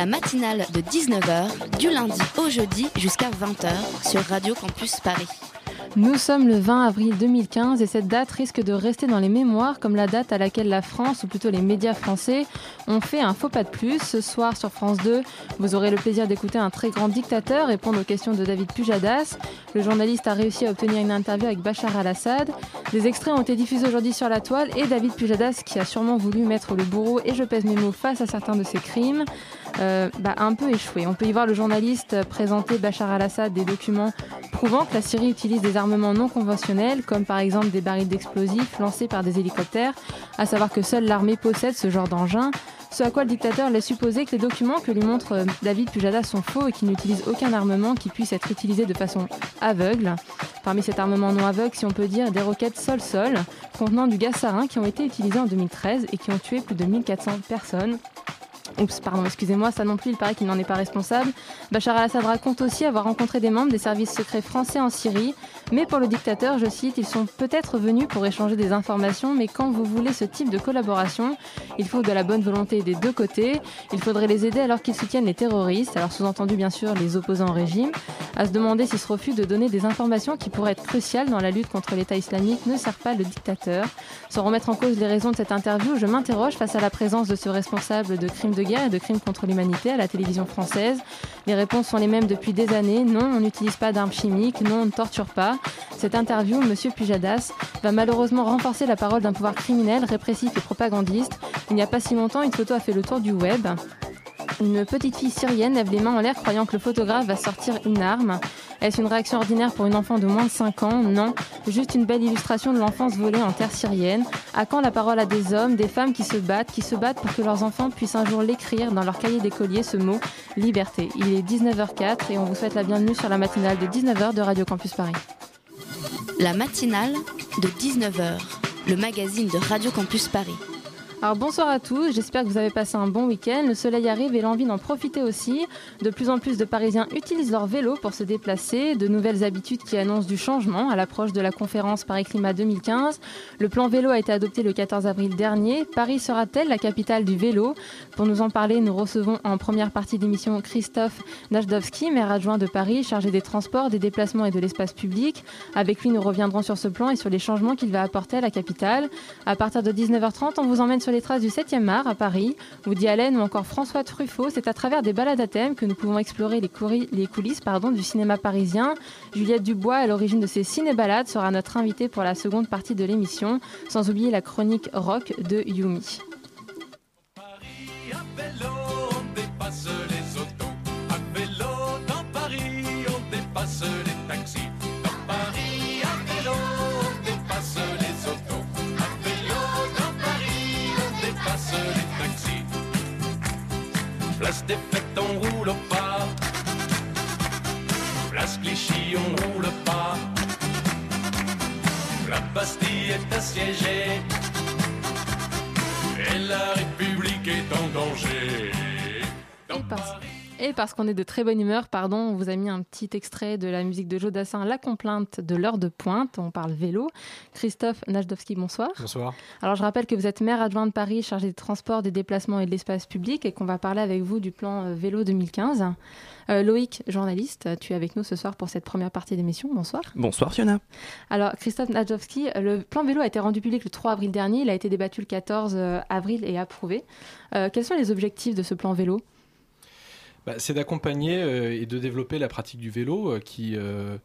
La matinale de 19h, du lundi au jeudi jusqu'à 20h sur Radio Campus Paris. Nous sommes le 20 avril 2015 et cette date risque de rester dans les mémoires comme la date à laquelle la France, ou plutôt les médias français, ont fait un faux pas de plus. Ce soir sur France 2, vous aurez le plaisir d'écouter un très grand dictateur répondre aux questions de David Pujadas. Le journaliste a réussi à obtenir une interview avec Bachar al-Assad. Des extraits ont été diffusés aujourd'hui sur la toile et David Pujadas, qui a sûrement voulu mettre le bourreau et je pèse mes mots face à certains de ses crimes, euh, bah, un peu échoué. On peut y voir le journaliste présenter Bachar al-Assad des documents prouvant que la Syrie utilise des armements non conventionnels, comme par exemple des barils d'explosifs lancés par des hélicoptères, à savoir que seule l'armée possède ce genre d'engin. Ce à quoi le dictateur laisse supposer que les documents que lui montre euh, David Pujadas sont faux et qu'il n'utilise aucun armement qui puisse être utilisé de façon aveugle. Parmi cet armement non aveugle, si on peut dire, des roquettes sol-sol contenant du gaz sarin qui ont été utilisées en 2013 et qui ont tué plus de 1400 personnes. Oups, pardon, excusez-moi, ça non plus, il paraît qu'il n'en est pas responsable. Bachar al-Assad raconte aussi avoir rencontré des membres des services secrets français en Syrie, mais pour le dictateur, je cite, ils sont peut-être venus pour échanger des informations, mais quand vous voulez ce type de collaboration, il faut de la bonne volonté des deux côtés, il faudrait les aider alors qu'ils soutiennent les terroristes, alors sous-entendu bien sûr les opposants au régime, à se demander si ce refus de donner des informations qui pourraient être cruciales dans la lutte contre l'État islamique ne sert pas le dictateur. Sans remettre en cause les raisons de cette interview, je m'interroge face à la présence de ce responsable de crimes de guerre et de crimes contre l'humanité à la télévision française. Les réponses sont les mêmes depuis des années. Non, on n'utilise pas d'armes chimiques. Non, on ne torture pas. Cette interview, Monsieur Pujadas, va malheureusement renforcer la parole d'un pouvoir criminel, répressif et propagandiste. Il n'y a pas si longtemps, une photo a fait le tour du web. Une petite fille syrienne lève les mains en l'air croyant que le photographe va sortir une arme. Est-ce une réaction ordinaire pour une enfant de moins de 5 ans? Non. Juste une belle illustration de l'enfance volée en terre syrienne. À quand la parole à des hommes, des femmes qui se battent, qui se battent pour que leurs enfants puissent un jour l'écrire dans leur cahier d'écolier, ce mot liberté. Il est 19h04 et on vous souhaite la bienvenue sur la matinale de 19h de Radio Campus Paris. La matinale de 19h, le magazine de Radio Campus Paris. Alors bonsoir à tous, j'espère que vous avez passé un bon week-end. Le soleil arrive et l'envie d'en profiter aussi. De plus en plus de Parisiens utilisent leur vélo pour se déplacer. De nouvelles habitudes qui annoncent du changement à l'approche de la conférence Paris Climat 2015. Le plan vélo a été adopté le 14 avril dernier. Paris sera-t-elle la capitale du vélo? Pour nous en parler, nous recevons en première partie d'émission Christophe Najdowski, maire adjoint de Paris, chargé des transports, des déplacements et de l'espace public. Avec lui, nous reviendrons sur ce plan et sur les changements qu'il va apporter à la capitale. À partir de 19h30, on vous emmène sur les traces du 7e art à Paris. Woody Allen ou encore François Truffaut, c'est à travers des balades à thème que nous pouvons explorer les, coulisses du cinéma parisien. Juliette Dubois, à l'origine de ces ciné-balades, sera notre invitée pour la seconde partie de l'émission, sans oublier la chronique rock de Yumi. Paris, Place des fêtes, on roule pas. Place Clichy, on roule pas. La Bastille est assiégée. Et la République est en danger. Dans Paris- Et parce qu'on est de très bonne humeur, pardon, on vous a mis un petit extrait de la musique de Joe Dassin, La complainte de l'heure de pointe. On parle vélo. Christophe Najdowski, bonsoir. Bonsoir. Alors je rappelle que vous êtes maire adjoint de Paris, chargé des transports, des déplacements et de l'espace public, et qu'on va parler avec vous du plan euh, vélo 2015. Euh, Loïc, journaliste, tu es avec nous ce soir pour cette première partie d'émission. Bonsoir. Bonsoir Fiona. Alors Christophe Najdowski, euh, le plan vélo a été rendu public le 3 avril dernier. Il a été débattu le 14 euh, avril et approuvé. Euh, quels sont les objectifs de ce plan vélo? Bah, c'est d'accompagner euh, et de développer la pratique du vélo euh, qui, euh,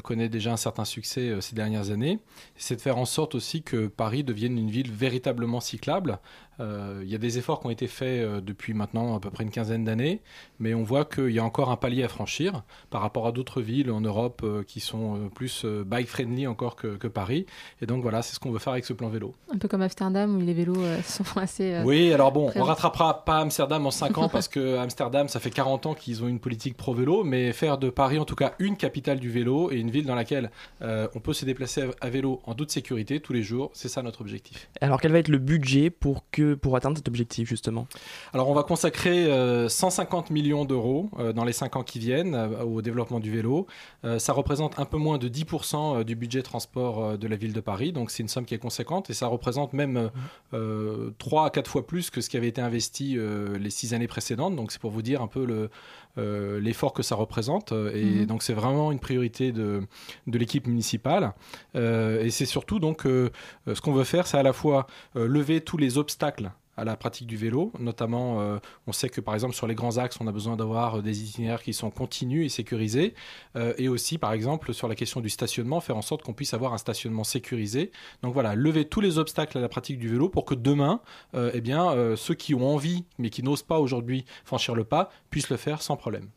connaît déjà un certain succès euh, ces dernières années. C'est de faire en sorte aussi que Paris devienne une ville véritablement cyclable. Euh, Il y a des efforts qui ont été faits euh, depuis maintenant à peu près une quinzaine d'années, mais on voit qu'il y a encore un palier à franchir par rapport à d'autres villes en Europe euh, qui sont euh, plus euh, bike-friendly encore que, que Paris. Et donc voilà, c'est ce qu'on veut faire avec ce plan vélo. Un peu comme Amsterdam où les vélos euh, sont assez. euh, Oui, alors bon, on rattrapera pas Amsterdam en 5 ans parce que Amsterdam, ça fait 40 ans qu'ils ont une politique pro-vélo, mais faire de Paris en tout cas une capitale du vélo et une ville dans laquelle euh, on peut se déplacer à, à vélo en toute sécurité tous les jours, c'est ça notre objectif. Alors quel va être le budget pour, que, pour atteindre cet objectif justement? Alors on va consacrer euh, 150 millions d'euros euh, dans les 5 ans qui viennent euh, au développement du vélo. Euh, ça représente un peu moins de 10% euh, du budget transport euh, de la ville de Paris, donc c'est une somme qui est conséquente et ça représente même euh, 3 à 4 fois plus que ce qui avait été investi euh, les 6 années précédentes. Donc c'est pour vous dire un peu le, euh, l'effort que ça représente. Euh, Et Mhm. donc c'est vraiment une priorité de, de l'équipe municipale. Euh, et c'est surtout donc euh, euh, ce qu'on veut faire, c'est à la fois lever tous les obstacles à la pratique du vélo, notamment on sait que par exemple sur les grands axes on a besoin d'avoir des itinéraires qui sont continus et sécurisés. Et aussi par exemple sur la question du stationnement faire en sorte qu'on puisse avoir un stationnement sécurisé. Donc voilà lever tous les obstacles à la pratique du vélo pour que demain eh bien ceux qui ont envie mais qui n'osent pas aujourd'hui franchir le pas puissent le faire sans problème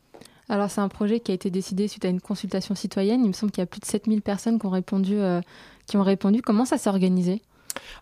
Alors, c'est un projet qui a été décidé suite à une consultation citoyenne. Il me semble qu'il y a plus de 7000 personnes qui ont répondu. euh, qui ont répondu. Comment ça s'est organisé?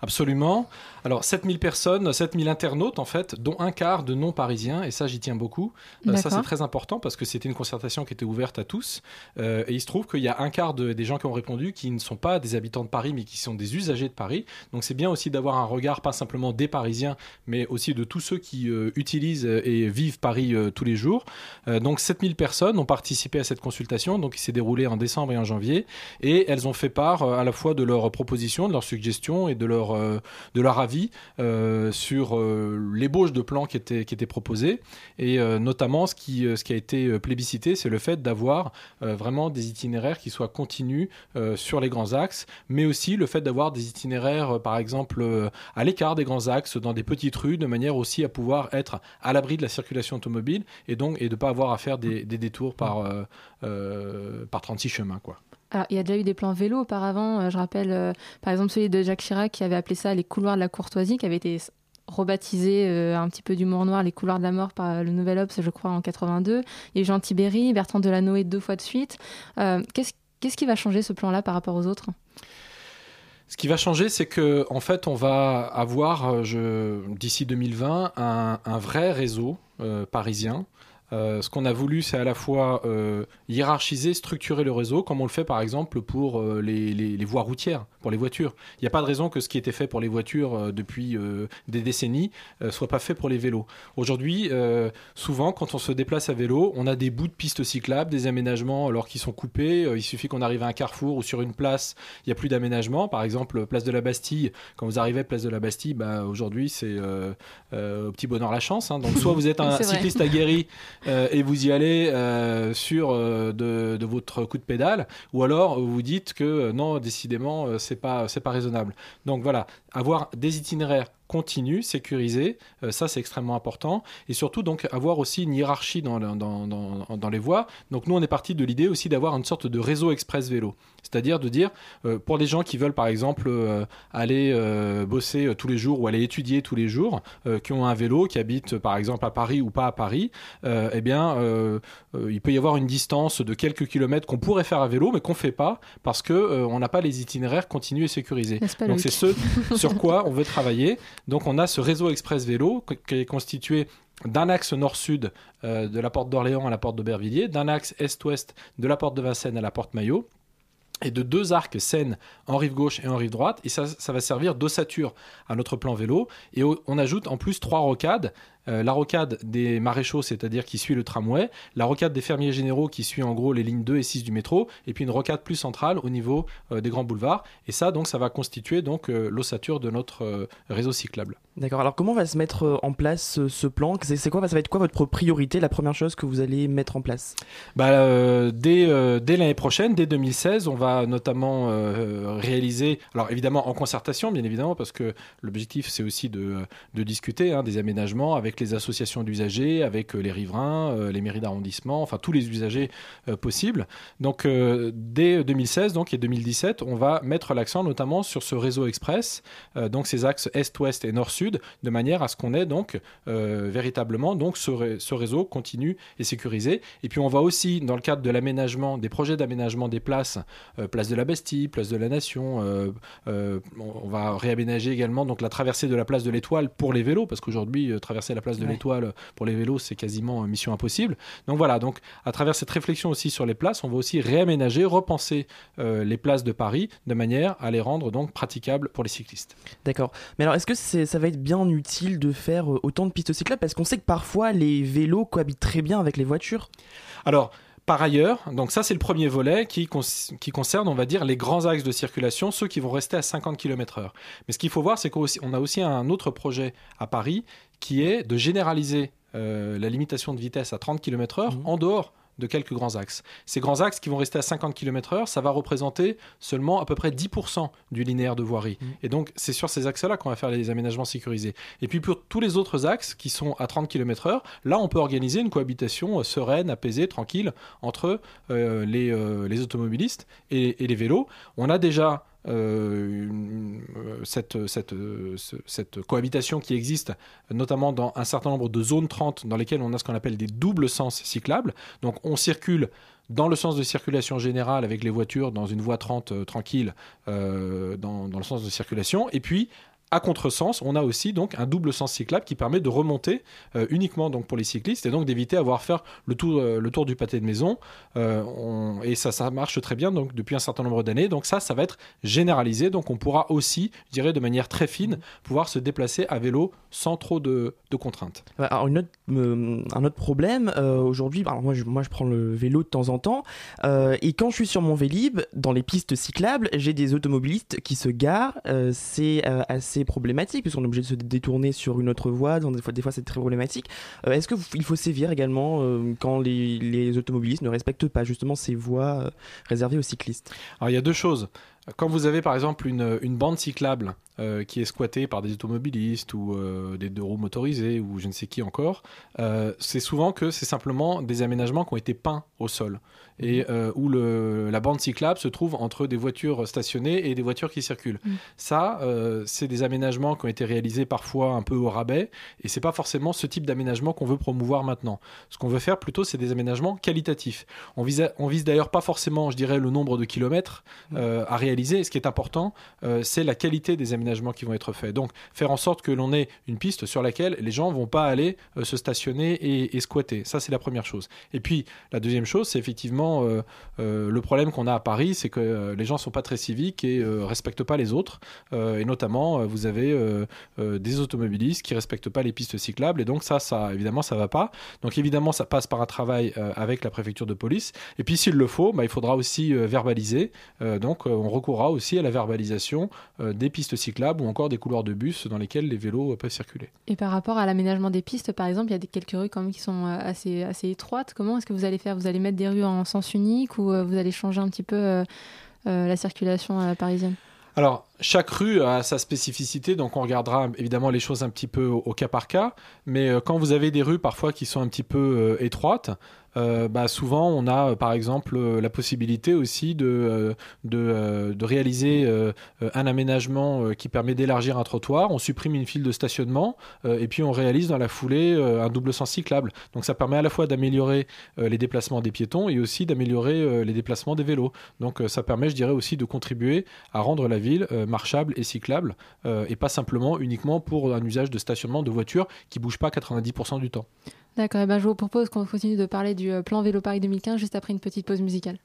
Absolument. Alors 7000 personnes, 7000 internautes en fait, dont un quart de non-parisiens, et ça j'y tiens beaucoup. Euh, ça c'est très important parce que c'était une concertation qui était ouverte à tous. Euh, et il se trouve qu'il y a un quart de- des gens qui ont répondu qui ne sont pas des habitants de Paris, mais qui sont des usagers de Paris. Donc c'est bien aussi d'avoir un regard pas simplement des Parisiens, mais aussi de tous ceux qui euh, utilisent et vivent Paris tous les jours. Donc 7000 personnes ont participé à cette consultation, donc qui s'est déroulée en décembre et en janvier, et elles ont fait part à la fois de leurs propositions, de leurs suggestions et de leur, euh, de leur avis euh, sur euh, l'ébauche de plans qui étaient, qui étaient proposés. Et notamment, ce qui, ce qui a été plébiscité, c'est le fait d'avoir vraiment des itinéraires qui soient continus sur les grands axes, mais aussi le fait d'avoir des itinéraires, par exemple, à l'écart des grands axes, dans des petites rues, de manière aussi à pouvoir être à l'abri de la circulation automobile et donc et de ne pas avoir à faire des, des détours par, euh, par 36 chemins. Quoi. Il y a déjà eu des plans vélo auparavant. Euh, je rappelle, euh, par exemple, celui de Jacques Chirac qui avait appelé ça les couloirs de la courtoisie, qui avait été rebaptisé euh, un petit peu d'humour noir les couloirs de la mort par le Nouvel Obs, je crois, en 82. Il y Jean Tibéry, Bertrand Delanoë deux fois de suite. Qu'est-ce qui va changer ce plan-là par rapport aux autres? Ce qui va changer, c'est que en fait, on va avoir d'ici 2020 un, vrai réseau parisien. Euh, ce qu'on a voulu, c'est à la fois euh, hiérarchiser, structurer le réseau, comme on le fait par exemple pour euh, les, voies routières, pour les voitures. Il n'y a pas de raison que ce qui était fait pour les voitures euh, depuis euh, des décennies euh, soit pas fait pour les vélos. Aujourd'hui, souvent, quand on se déplace à vélo, on a des bouts de pistes cyclables, des aménagements alors qui sont coupés. Il suffit qu'on arrive à un carrefour ou sur une place, il n'y a plus d'aménagement. Par exemple, place de la Bastille, quand vous arrivez à place de la Bastille, bah, aujourd'hui, c'est euh, euh, au petit bonheur la chance. hein. Donc, soit vous êtes un C'est cycliste aguerri euh, et vous y allez sur de, de votre coup de pédale, ou alors vous vous dites que non, décidément, euh, c'est pas, pas raisonnable. Donc voilà, avoir des itinéraires continus, sécurisés, euh, ça c'est extrêmement important, et surtout donc avoir aussi une hiérarchie dans, le- dans, dans, dans les voies. Donc nous on est parti de l'idée aussi d'avoir une sorte de réseau express vélo, c'est-à-dire de dire euh, pour les gens qui veulent par exemple euh, aller bosser tous les jours ou aller étudier tous les jours, qui ont un vélo, qui habitent par exemple à Paris ou pas à Paris, eh bien il peut y avoir une distance de quelques kilomètres qu'on pourrait faire à vélo, mais qu'on fait pas parce que on n'a pas les itinéraires continus et sécurisés. Donc c'est ce sur quoi on veut travailler. Donc on a ce réseau express vélo qui- est constitué d'un axe nord-sud euh, de la porte d'Orléans à la porte d'Aubervilliers, d'un axe est-ouest de la porte de Vincennes à la porte Maillot, et de deux arcs Seine en rive gauche et en rive droite. Et ça, ça va servir d'ossature à notre plan vélo. Et on ajoute en plus trois rocades. Euh, la rocade des maréchaux, c'est-à-dire qui suit le tramway, la rocade des fermiers généraux qui suit en gros les lignes 2 et 6 du métro, et puis une rocade plus centrale au niveau euh, des grands boulevards. Et ça, donc, ça va constituer donc euh, l'ossature de notre réseau cyclable. D'accord, alors comment va se mettre en place ce, plan? C'est c'est quoi, ça va être quoi votre priorité, la première chose que vous allez mettre en place? Bah, dès dès l'année prochaine, dès 2016, on va notamment réaliser, alors évidemment en concertation, bien évidemment, parce que l'objectif c'est aussi de, de discuter hein, des aménagements avec les associations d'usagers, avec euh, les riverains, euh, les mairies d'arrondissement, enfin tous les usagers euh, possibles. Donc dès 2016 donc, et 2017, on va mettre l'accent notamment sur ce réseau express, donc ces axes est-ouest et nord-sud, de manière à ce qu'on ait donc véritablement donc ce, ré- ce réseau continu et sécurisé. Et puis on va aussi, dans le cadre de l'aménagement, des projets d'aménagement des places, place de la Bastille, place de la Nation, on va réaménager également donc la traversée de la place de l'Étoile pour les vélos, parce qu'aujourd'hui traverser la place de Ouais. l'Étoile pour les vélos c'est quasiment mission impossible. Donc voilà, donc à travers cette réflexion aussi sur les places, on va aussi réaménager, repenser euh, les places de Paris de manière à les rendre donc praticables pour les cyclistes. D'accord. Mais alors, est-ce que ça va être bien utile de faire euh, autant de pistes cyclables Parce qu'on sait que parfois les vélos cohabitent très bien avec les voitures. Alors, par ailleurs, donc ça c'est le premier volet qui, qui concerne, on va dire, les grands axes de circulation, ceux qui vont rester à 50 km/h. Mais ce qu'il faut voir, c'est qu'on a aussi un autre projet à Paris qui est de généraliser euh, la limitation de vitesse à 30 km/h en dehors de quelques grands axes. Ces grands axes qui vont rester à 50 km/h, ça va représenter seulement à peu près 10% du linéaire de voirie. Mhm. Et donc, c'est sur ces axes-là qu'on va faire les aménagements sécurisés. Et puis, pour tous les autres axes qui sont à 30 km/h, là, on peut organiser une cohabitation euh, sereine, apaisée, tranquille entre euh, les, euh, les automobilistes et, et les vélos. On a déjà cette, cette, euh, ce- cette cohabitation qui existe, notamment dans un certain nombre de zones 30 dans lesquelles on a ce qu'on appelle des doubles sens cyclables. Donc on circule dans le sens de circulation générale avec les voitures dans une voie 30 euh, tranquille euh, dans le sens de circulation. Et puis à contresens, on a aussi donc un double sens cyclable qui permet de remonter euh, uniquement donc pour les cyclistes et donc d'éviter avoir à faire le tour, euh, le tour du pâté de maison. Euh, on- et ça, ça marche très bien donc depuis un certain nombre d'années. Donc ça, ça va être généralisé. Donc on pourra aussi, je dirais de manière très fine, pouvoir se déplacer à vélo sans trop de, de contraintes. Alors une autre, un autre problème aujourd'hui, alors moi je, moi je prends le vélo de temps en temps et quand je suis sur mon Vélib dans les pistes cyclables, j'ai des automobilistes qui se garent. c'est euh, assez problématique puisqu'on est obligé de se détourner sur une autre voie. Donc des fois, des fois c'est très problématique. Euh, Est-ce que vous- il faut sévir également euh, quand les, les automobilistes ne respectent pas justement ces voies euh, réservées aux cyclistes? Alors il y a deux choses. Quand vous avez par exemple une, une bande cyclable qui est squattée par des automobilistes ou des deux roues motorisées ou je ne sais qui encore, c'est souvent que c'est simplement des aménagements qui ont été peints au sol et euh, où le, la bande cyclable se trouve entre des voitures stationnées et des voitures qui circulent. Mm. Ça, euh, c'est des aménagements qui ont été réalisés parfois un peu au rabais et c'est pas forcément ce type d'aménagement qu'on veut promouvoir maintenant. Ce qu'on veut faire plutôt, c'est des aménagements qualitatifs. On vise, on vise d'ailleurs pas forcément, je dirais, le nombre de kilomètres euh, à réaliser. Ce qui est important, c'est la qualité des aménagements qui vont être faits. Donc, faire en sorte que l'on ait une piste sur laquelle les gens vont pas aller se stationner et, et squatter. Ça, c'est la première chose. Et puis, la deuxième chose, c'est effectivement euh, euh, le problème qu'on a à Paris, c'est que euh, les gens sont pas très civiques et euh, respectent pas les autres. Et notamment, vous avez des automobilistes qui respectent pas les pistes cyclables. Et donc, ça, ça, évidemment, ça va pas. Donc, évidemment, ça passe par un travail avec la préfecture de police. Et puis, s'il le faut, bah, il faudra aussi verbaliser. Donc, on recourra aussi à la verbalisation des pistes cyclables ou encore des couloirs de bus dans lesquels les vélos peuvent circuler. Et par rapport à l'aménagement des pistes, par exemple, il y a quelques rues quand même qui sont assez, assez étroites. Comment est-ce que vous allez faire? Vous allez mettre des rues en sens unique ou euh, vous allez changer un petit peu euh, euh, la circulation parisienne? Alors, chaque rue a sa spécificité, donc on regardera évidemment les choses un petit peu au, cas par cas. Mais euh, quand vous avez des rues parfois qui sont un petit peu euh, étroites, euh, bah, souvent on a par exemple la possibilité aussi de, de, de réaliser un aménagement qui permet d'élargir un trottoir. On supprime une file de stationnement et puis on réalise dans la foulée un double sens cyclable. Donc ça permet à la fois d'améliorer les déplacements des piétons et aussi d'améliorer les déplacements des vélos. Donc ça permet, je dirais aussi, de contribuer à rendre la ville marchable et cyclable euh, et pas simplement uniquement pour un usage de stationnement de voitures qui bouge pas 90% du temps. D'accord, ben je vous propose qu'on continue de parler du euh, plan Vélo Paris 2015 juste après une petite pause musicale.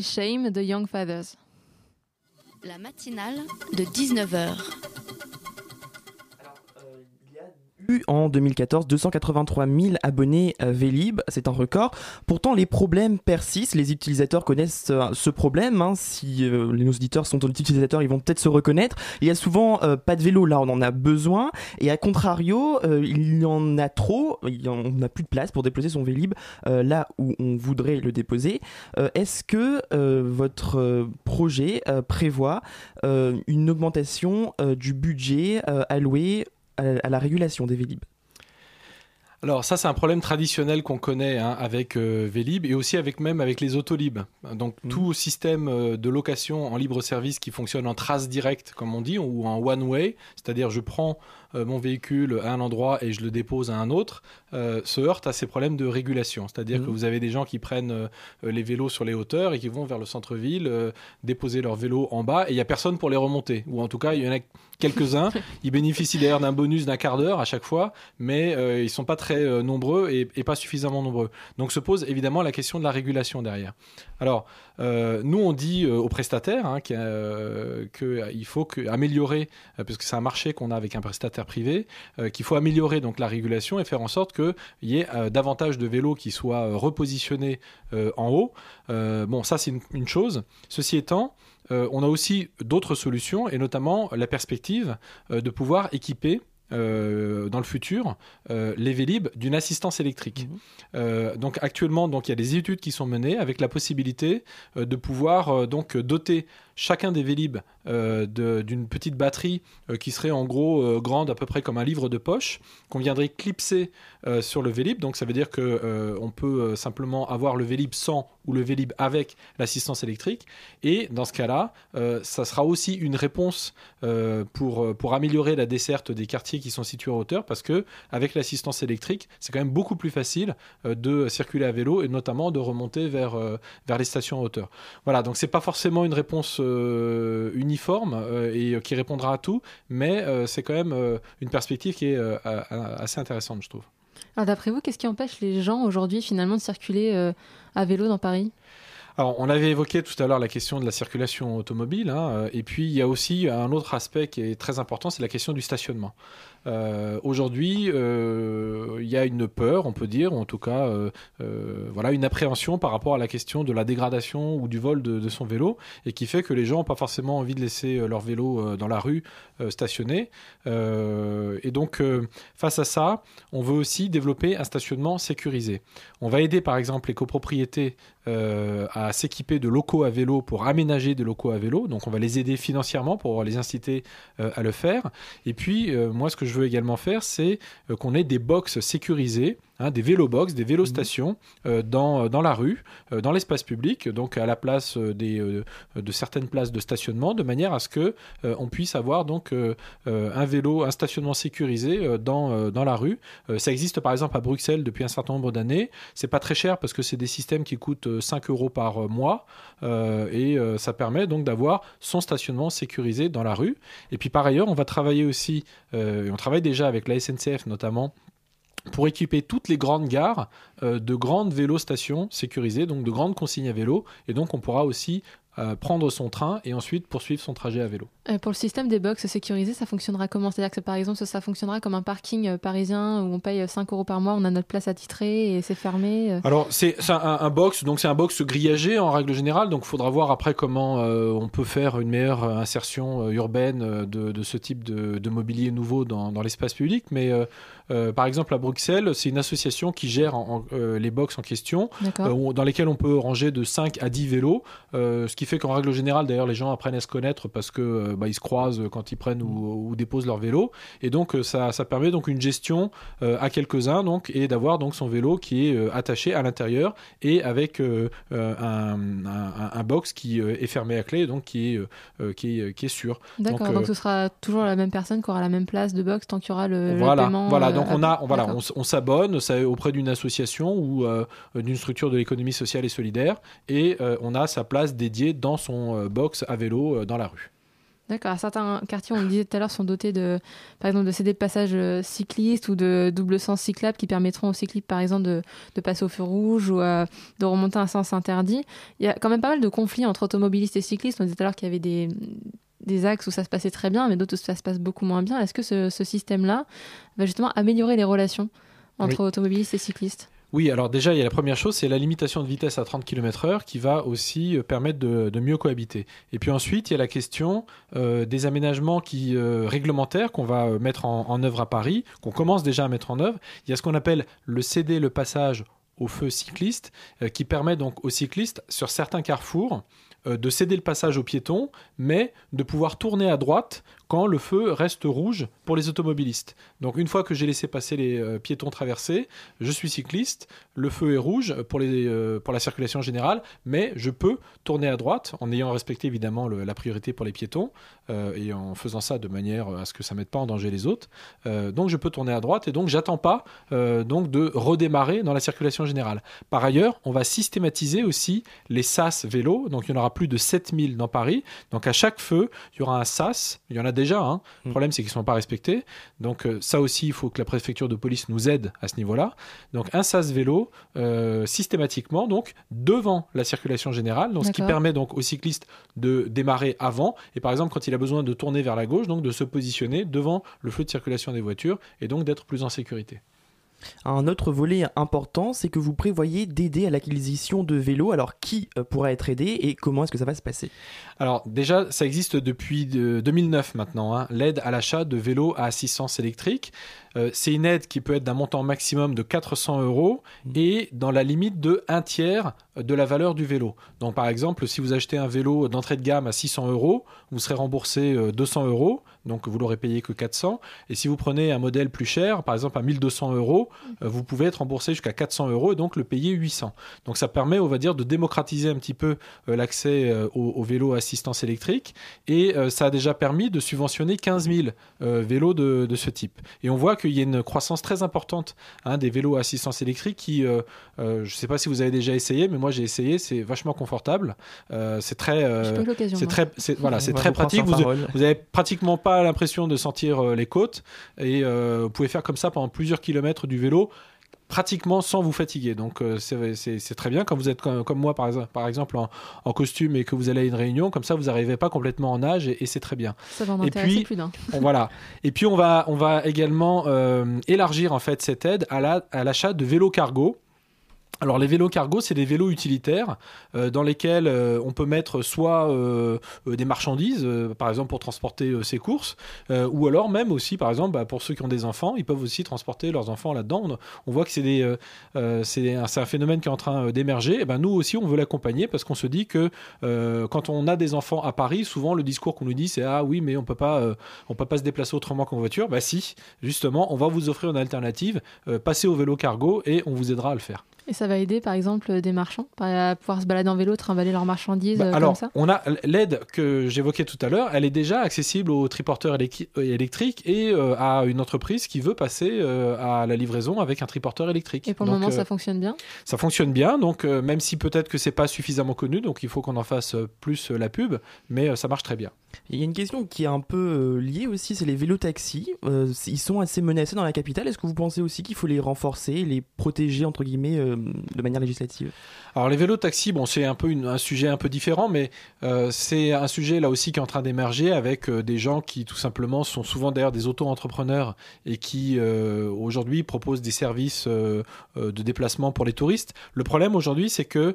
Shame de Young Fathers. La matinale de 19h. En 2014 283 000 abonnés euh, Vélib, c'est un record. Pourtant, les problèmes persistent. Les utilisateurs connaissent euh, ce problème. hein. Si euh, nos auditeurs sont utilisateurs, ils vont peut-être se reconnaître. Il y a souvent pas de vélo là, on en a besoin. Et à contrario, il y en a trop. Il en- on n'a plus de place pour déposer son Vélib là où on voudrait le déposer. Est-ce que votre projet prévoit une augmentation du budget alloué à, à la régulation des Vélib Alors ça c'est un problème traditionnel qu'on connaît hein, avec euh, Vélib et aussi avec même avec les autolib. Donc Mhm. tout système euh, de location en libre service qui fonctionne en trace directe comme on dit ou en one way, c'est-à-dire je prends mon véhicule à un endroit et je le dépose à un autre, euh, se heurte à ces problèmes de régulation. C'est-à-dire Mhm. que vous avez des gens qui prennent euh, les vélos sur les hauteurs et qui vont vers le centre-ville euh, déposer leur vélo en bas et il y a personne pour les remonter ou en tout cas il y en a quelques-uns. Ils bénéficient d'ailleurs d'un bonus d'un quart d'heure à chaque fois, mais euh, ils sont pas très euh, nombreux et, et pas suffisamment nombreux. Donc se pose évidemment la question de la régulation derrière. Alors euh, nous on dit euh, aux prestataires hein, qu'il euh, faut que, améliorer, euh, parce que c'est un marché qu'on a avec un prestataire privé, euh, qu'il faut améliorer donc la régulation et faire en sorte qu'il y ait euh, davantage de vélos qui soient euh, repositionnés en haut. Bon ça c'est une, une chose. Ceci étant, on a aussi d'autres solutions et notamment la perspective de pouvoir équiper euh, dans le futur euh, les Vélib d'une assistance électrique. Euh, donc actuellement, donc il y a des études qui sont menées avec la possibilité de pouvoir donc doter chacun des Vélib euh, d'une petite batterie euh, qui serait en gros euh, grande à peu près comme un livre de poche qu'on viendrait clipser sur le Vélib. Donc ça veut dire que on peut simplement avoir le Vélib sans ou le Vélib avec l'assistance électrique. Et dans ce cas-là, ça sera aussi une réponse pour, pour améliorer la desserte des quartiers qui sont situés en hauteur parce que avec l'assistance électrique, c'est quand même beaucoup plus facile de circuler à vélo et notamment de remonter vers, vers les stations en hauteur. Voilà, donc c'est pas forcément une réponse uniforme euh, et euh, qui répondra à tout, mais euh, c'est quand même euh, une perspective qui est euh, assez intéressante, je trouve. Alors d'après vous, qu'est-ce qui empêche les gens aujourd'hui finalement de circuler euh, à vélo dans Paris? Alors, on avait évoqué tout à l'heure la question de la circulation automobile, hein, euh, et puis il y a aussi un autre aspect qui est très important, c'est la question du stationnement. Euh, Aujourd'hui, euh, il y a une peur, on peut dire, ou en tout cas, euh, voilà, une appréhension par rapport à la question de la dégradation ou du vol de, son vélo, et qui fait que les gens n'ont pas forcément envie de laisser leur vélo dans la rue stationné. Et donc, face à ça, on veut aussi développer un stationnement sécurisé. On va aider, par exemple, les copropriétés à s'équiper de locaux à vélo pour aménager des locaux à vélo. Donc on va les aider financièrement pour les inciter à le faire. Et puis moi ce que je veux également faire c'est euh, qu'on ait des box sécurisés, hein, des vélo-box, des vélo-stations euh, dans, dans la rue, euh, dans l'espace public, donc à la place euh, des, euh, de certaines places de stationnement, de manière à ce que euh, on puisse avoir donc euh, euh, un vélo, un stationnement sécurisé euh, dans, euh, dans la rue. Euh, ça existe par exemple à Bruxelles depuis un certain nombre d'années. C'est pas très cher parce que c'est des systèmes qui coûtent euh, 5 euros par euh, mois euh, et euh, ça permet donc d'avoir son stationnement sécurisé dans la rue. Et puis par ailleurs, on va travailler aussi, euh, et on travaille déjà avec la SNCF notamment pour équiper toutes les grandes gares euh, de grandes vélo-stations sécurisées, donc de grandes consignes à vélo, et donc on pourra aussi euh, prendre son train et ensuite poursuivre son trajet à vélo. Euh, Pour le système des box sécurisés, ça fonctionnera comment? C'est-à-dire que par exemple, ça fonctionnera comme un parking euh, parisien où on paye 5 euros par mois, on a notre place attitrée et c'est fermé. euh. Alors c'est un, un box, donc c'est un box grillagé en règle générale, donc il faudra voir après comment euh, on peut faire une meilleure euh, insertion euh, urbaine euh, de, de ce type de, de mobilier nouveau dans, dans l'espace public. Mais euh, euh, par exemple à Bruxelles, c'est une association qui gère en- en- euh, les box en question, euh, où- dans lesquels on peut ranger de 5 à 10 vélos, euh, ce qui fait qu'en règle générale, d'ailleurs, les gens apprennent à se connaître parce que euh, bah, ils se croisent quand ils prennent ou, ou déposent leur vélo, et donc euh, ça, ça permet donc une gestion euh, à quelques-uns, donc et d'avoir donc son vélo qui est euh, attaché à l'intérieur et avec euh, euh, un, un- un box qui euh, est fermé à clé, donc qui est euh, euh, qui est qui est sûr. D'accord, donc, donc, euh, ce sera toujours la même personne qui aura la même place de box tant qu'il y aura le, le Voilà, paiement. voilà. euh, Donc on a, on- voilà, on, s'abonne auprès d'une association ou euh, d'une structure de l'économie sociale et solidaire, et euh, on a sa place dédiée dans son euh, box à vélo euh, dans la rue. D'accord. Certains quartiers, on le disait tout à l'heure, sont dotés de, par exemple, de CD de passage euh, cycliste ou de double sens cyclable qui permettront aux cyclistes, par exemple, de, de passer au feu rouge ou euh, de remonter un sens interdit. Il y a quand même pas mal de conflits entre automobilistes et cyclistes. On disait tout à l'heure qu'il y avait des, des axes où ça se passait très bien, mais d'autres où ça se passe beaucoup moins bien. Est-ce que ce, ce système-là va justement améliorer les relations entre automobilistes et cyclistes? Oui, alors déjà, il y a la première chose, c'est la limitation de vitesse à 30 km/h qui va aussi euh, permettre de, mieux cohabiter. Et puis ensuite, il y a la question euh, des aménagements qui, euh, réglementaires qu'on va mettre en, œuvre à Paris, qu'on commence déjà à mettre en œuvre. Il y a ce qu'on appelle le CD, le passage au feu cycliste, qui permet donc aux cyclistes, sur certains carrefours, de céder le passage aux piétons, mais de pouvoir tourner à droite le feu reste rouge pour les automobilistes. Donc une fois que j'ai laissé passer les euh, piétons traversés, je suis cycliste, le feu est rouge pour, les, euh, pour la circulation générale, mais je peux tourner à droite en ayant respecté évidemment la priorité pour les piétons euh, et en faisant ça de manière à ce que ça ne mette pas en danger les autres. Donc je peux tourner à droite et donc j'attends pas donc de redémarrer dans la circulation générale. Par ailleurs, on va systématiser aussi les SAS vélos, donc il y en aura plus de 7000 dans Paris. Donc à chaque feu, il y aura un SAS, il y en a déjà, hein. le Mm. problème c'est qu'ils ne sont pas respectés. Donc euh, ça aussi, il faut que la préfecture de police nous aide à ce niveau-là. Donc un SAS vélo euh, systématiquement donc devant la circulation générale, donc ce qui permet donc aux cyclistes de démarrer avant et par exemple quand il a besoin de tourner vers la gauche, donc de se positionner devant le flux de circulation des voitures et donc d'être plus en sécurité. Un autre volet important, c'est que vous prévoyez d'aider à l'acquisition de vélos. Alors, qui euh, pourra être aidé et comment est-ce que ça va se passer? Alors déjà, ça existe depuis de- 2009 maintenant, hein, l'aide à l'achat de vélos à assistance électrique. Euh, c'est une aide qui peut être d'un montant maximum de 400 euros et dans la limite de un tiers de la valeur du vélo. Donc par exemple, si vous achetez un vélo d'entrée de gamme à 600 euros, vous serez remboursé euh, 200 euros, donc vous l'aurez payé que 400. Et si vous prenez un modèle plus cher, par exemple à 1200 euros, euh, vous pouvez être remboursé jusqu'à 400 euros et donc le payer 800. Donc ça permet, on va dire, de démocratiser un petit peu euh, l'accès euh, au, au vélo à assistance électrique et euh, ça a déjà permis de subventionner 15 000 euh, vélos de, de ce type. Et on voit qu'il y a une croissance très importante hein, des vélos à assistance électrique qui, euh, euh, je ne sais pas si vous avez déjà essayé, mais moi j'ai essayé, c'est vachement confortable, Euh, c'est très, euh, c'est très, c'est voilà, On c'est très pratique. Vous, vous avez pratiquement pas l'impression de sentir euh, les côtes. Et euh, vous pouvez faire comme ça pendant plusieurs kilomètres du vélo pratiquement sans vous fatiguer. Donc euh, c'est- très bien quand vous êtes comme, comme moi par exemple, par exemple en, en costume et que vous allez à une réunion, comme ça vous n'arrivez pas complètement en nage et, et c'est très bien. Ça va en Et puis- plus d'un. Voilà. Et puis on va, on va également euh, élargir en fait cette aide à la- à l'achat de vélos cargo. Alors les vélos cargo, c'est des vélos utilitaires euh, dans lesquels euh, on peut mettre soit euh, des marchandises, par exemple pour transporter ses courses, ou alors même aussi, par exemple, bah, pour ceux qui ont des enfants, ils peuvent aussi transporter leurs enfants là-dedans. On, on voit que c'est un, phénomène qui est en train d'émerger. Et ben nous aussi, on veut l'accompagner parce qu'on se dit que quand on a des enfants à Paris, souvent le discours qu'on nous dit, c'est ah oui, mais on peut pas, on peut pas se déplacer autrement qu'en voiture. Bah si, justement, on va vous offrir une alternative. Passez au vélo cargo et on vous aidera à le faire. Et ça va aider, par exemple, des marchands à pouvoir se balader en vélo, trimballer leurs marchandises Bah, euh, alors, comme ça on a l'aide que j'évoquais tout à l'heure, elle est déjà accessible aux triporteurs euh, électriques et euh, à une entreprise qui veut passer euh, à la livraison avec un triporteur électrique. Et pour le moment, ça fonctionne bien. ça fonctionne bien, donc même si peut-être que c'est pas suffisamment connu, donc il faut qu'on en fasse plus la pub, mais ça marche très bien. Il y a une question qui est un peu euh, liée aussi, c'est les vélos-taxis. Euh, ils sont assez menacés dans la capitale. Est-ce que vous pensez aussi qu'il faut les renforcer, les protéger, entre guillemets, euh, de manière législative? Alors les vélos taxis, bon c'est un peu un sujet un peu différent, mais c'est un sujet là aussi qui est en train d'émerger avec des gens qui tout simplement sont souvent d'ailleurs des auto-entrepreneurs et qui aujourd'hui proposent des services de déplacement pour les touristes. Le problème aujourd'hui c'est que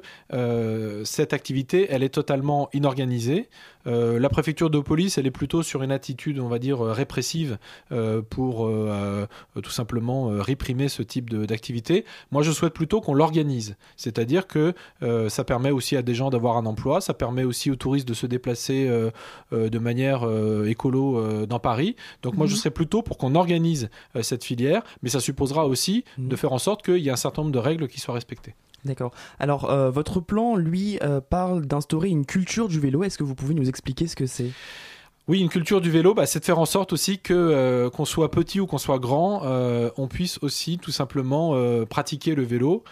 cette activité elle est totalement inorganisée. Euh, la préfecture de police elle est plutôt sur une attitude on va dire euh, répressive euh, pour tout simplement réprimer ce type d'activité. Moi je souhaite plutôt qu'on l'organise, c'est-à-dire que ça permet aussi à des gens d'avoir un emploi, ça permet aussi aux touristes de se déplacer de manière écolo dans Paris. Donc moi je Mhm. serais plutôt pour qu'on organise cette filière, mais ça supposera aussi Mhm. de faire en sorte qu'il y ait un certain nombre de règles qui soient respectées. D'accord. Alors, euh, votre plan, lui, euh, parle d'instaurer une culture du vélo. Est-ce que vous pouvez nous expliquer ce que c'est? Oui, une culture du vélo, bah, c'est de faire en sorte aussi que euh, qu'on soit petit ou qu'on soit grand, euh, on puisse aussi tout simplement euh, pratiquer le vélo.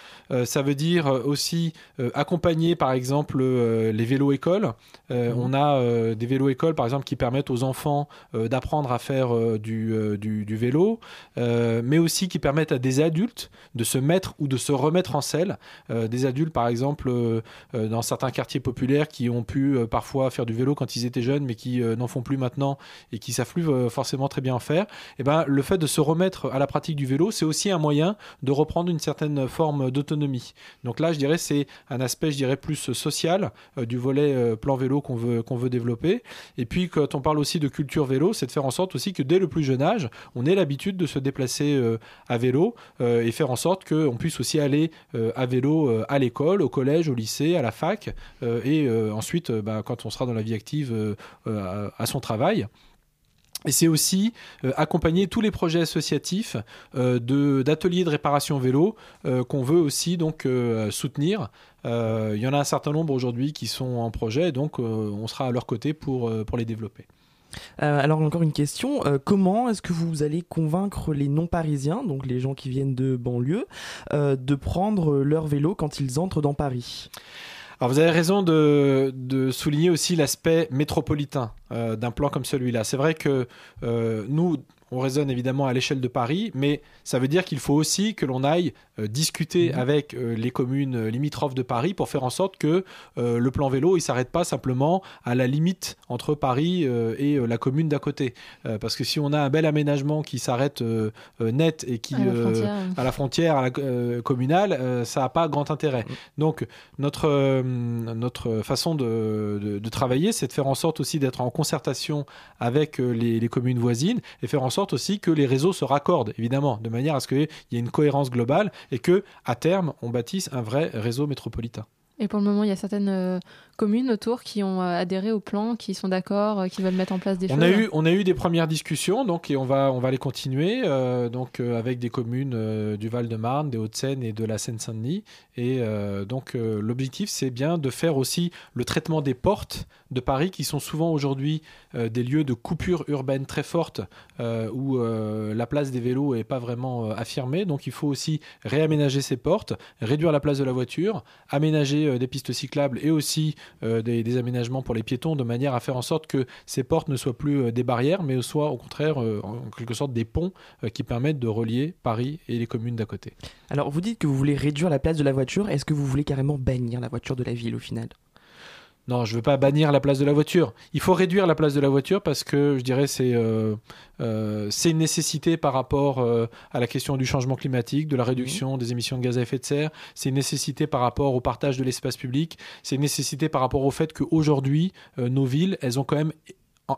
Ça veut dire aussi accompagner par exemple les vélos écoles. Euh, On a des vélos écoles par exemple qui permettent aux enfants d'apprendre à faire du, du, du vélo, mais aussi qui permettent à des adultes de se mettre ou de se remettre en selle. Des adultes par exemple dans certains quartiers populaires qui ont pu parfois faire du vélo quand ils étaient jeunes, mais qui n'en font plus maintenant et qui savent euh, forcément très bien en faire. Et ben le fait de se remettre à la pratique du vélo, c'est aussi un moyen de reprendre une certaine forme d'autonomie. Donc là, je dirais c'est un aspect, je dirais plus social euh, du volet euh, plan vélo qu'on veut qu'on veut développer. Et puis quand on parle aussi de culture vélo, c'est de faire en sorte aussi que dès le plus jeune âge, on ait l'habitude de se déplacer à vélo et faire en sorte qu'on puisse aussi aller à vélo à l'école, au collège, au lycée, à la fac et ensuite bah, quand on sera dans la vie active à, à travail. Et c'est aussi euh, accompagner tous les projets associatifs euh, d'ateliers de, réparation vélo euh, qu'on veut aussi donc soutenir. Il y en a un certain nombre aujourd'hui qui sont en projet, donc on sera à leur côté pour, pour les développer. Alors encore une question, comment est-ce que vous allez convaincre les non-parisiens, donc les gens qui viennent de banlieue, de prendre leur vélo quand ils entrent dans Paris? Alors vous avez raison de, souligner aussi l'aspect métropolitain euh, d'un plan comme celui-là. C'est vrai que euh, nous, on raisonne évidemment à l'échelle de Paris, mais ça veut dire qu'il faut aussi que l'on aille euh, discuter avec euh, les communes limitrophes de Paris pour faire en sorte que euh, le plan vélo il s'arrête pas simplement à la limite entre Paris et la commune d'à côté. Parce que si on a un bel aménagement qui s'arrête net et qui À la frontière. à la frontière à la, communale, ça n'a pas grand intérêt. Donc notre, notre façon de, de- de travailler, c'est de faire en sorte aussi d'être en concertation avec les, les communes voisines et faire en sorte aussi que les réseaux se raccordent, évidemment, de manière à ce qu'il y ait une cohérence globale et que à terme, on bâtisse un vrai réseau métropolitain. Et pour le moment, il y a certaines euh, communes autour qui ont euh, adhéré au plan, qui sont d'accord, euh, qui veulent mettre en place des On choses. a, eu, on a eu des premières discussions, donc, et on va, on va les continuer, euh, donc, euh, avec des communes euh, du Val-de-Marne, des Hauts-de-Seine et de la Seine-Saint-Denis. Et donc, l'objectif, c'est bien de faire aussi le traitement des portes de Paris, qui sont souvent aujourd'hui des lieux de coupure urbaine très forte, où la place des vélos n'est pas vraiment affirmée. Donc, il faut aussi réaménager ces portes, réduire la place de la voiture, aménager des pistes cyclables et aussi euh, des, des aménagements pour les piétons, de manière à faire en sorte que ces portes ne soient plus euh, des barrières, mais soient au contraire, euh, en quelque sorte, des ponts qui permettent de relier Paris et les communes d'à côté. Alors vous dites que vous voulez réduire la place de la voiture, est-ce que vous voulez carrément bannir la voiture de la ville au final? Non, je ne veux pas bannir la place de la voiture. Il faut réduire la place de la voiture parce que je dirais c'est euh, euh, c'est une nécessité par rapport euh, à la question du changement climatique, de la réduction des émissions de gaz à effet de serre. C'est une nécessité par rapport au partage de l'espace public. C'est une nécessité par rapport au fait qu'aujourd'hui nos villes, elles ont quand même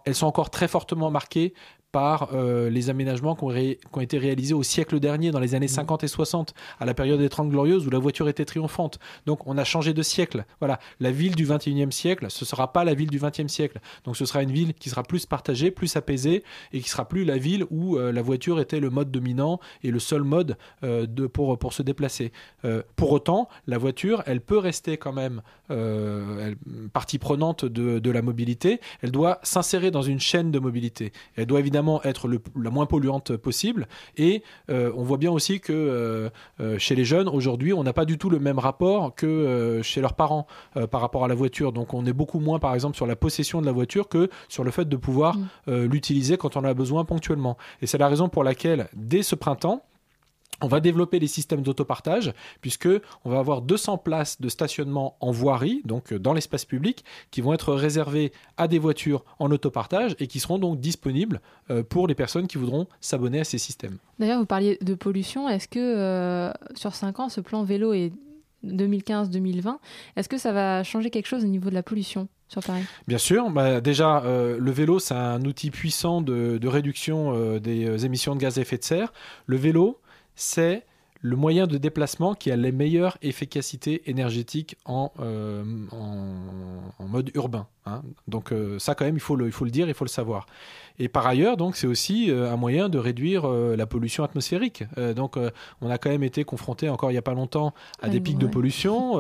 elles sont encore très fortement marquées par euh, les aménagements qui ont, ré- qui ont été réalisés au siècle dernier, dans les années 50 et 60, à la période des Trente Glorieuses, où la voiture était triomphante. Donc on a changé de siècle. Voilà, la ville du 21e siècle, ce sera pas la ville du 20e siècle. Donc ce sera une ville qui sera plus partagée, plus apaisée, et qui sera plus la ville où euh, la voiture était le mode dominant et le seul mode euh, de, pour, pour se déplacer. Pour autant, la voiture, elle peut rester quand même elle- partie prenante de, de la mobilité. Elle doit s'insérer dans une chaîne de mobilité. Elle doit évidemment être le- la moins polluante possible. Et euh, on voit bien aussi que euh, euh, chez les jeunes, aujourd'hui, on n'a pas du tout le même rapport que euh, chez leurs parents par rapport à la voiture. Donc on est beaucoup moins, par exemple, sur la possession de la voiture que sur le fait de pouvoir Mm. l'utiliser quand on en a besoin ponctuellement. Et c'est la raison pour laquelle, dès ce printemps, on va développer les systèmes d'autopartage puisque on va avoir 200 places de stationnement en voirie, donc euh, dans l'espace public, qui vont être réservées à des voitures en autopartage et qui seront donc disponibles euh, pour les personnes qui voudront s'abonner à ces systèmes. D'ailleurs, vous parliez de pollution. Est-ce que euh, sur 5 ans, ce plan vélo est 2015-2020, est-ce que ça va changer quelque chose au niveau de la pollution sur Paris? Bien sûr, bah, déjà, euh, le vélo, c'est un outil puissant de, de réduction euh, des émissions de gaz à effet de serre. Le vélo, c'est le moyen de déplacement qui a les meilleures efficacités énergétiques en, euh, mode urbain. hein. Donc euh, ça quand même, il faut le dire, il faut le savoir. Et par ailleurs, donc c'est aussi euh, un moyen de réduire euh, la pollution atmosphérique. Euh, donc on a quand même été confronté encore il n'y a pas longtemps à des pics de pollution,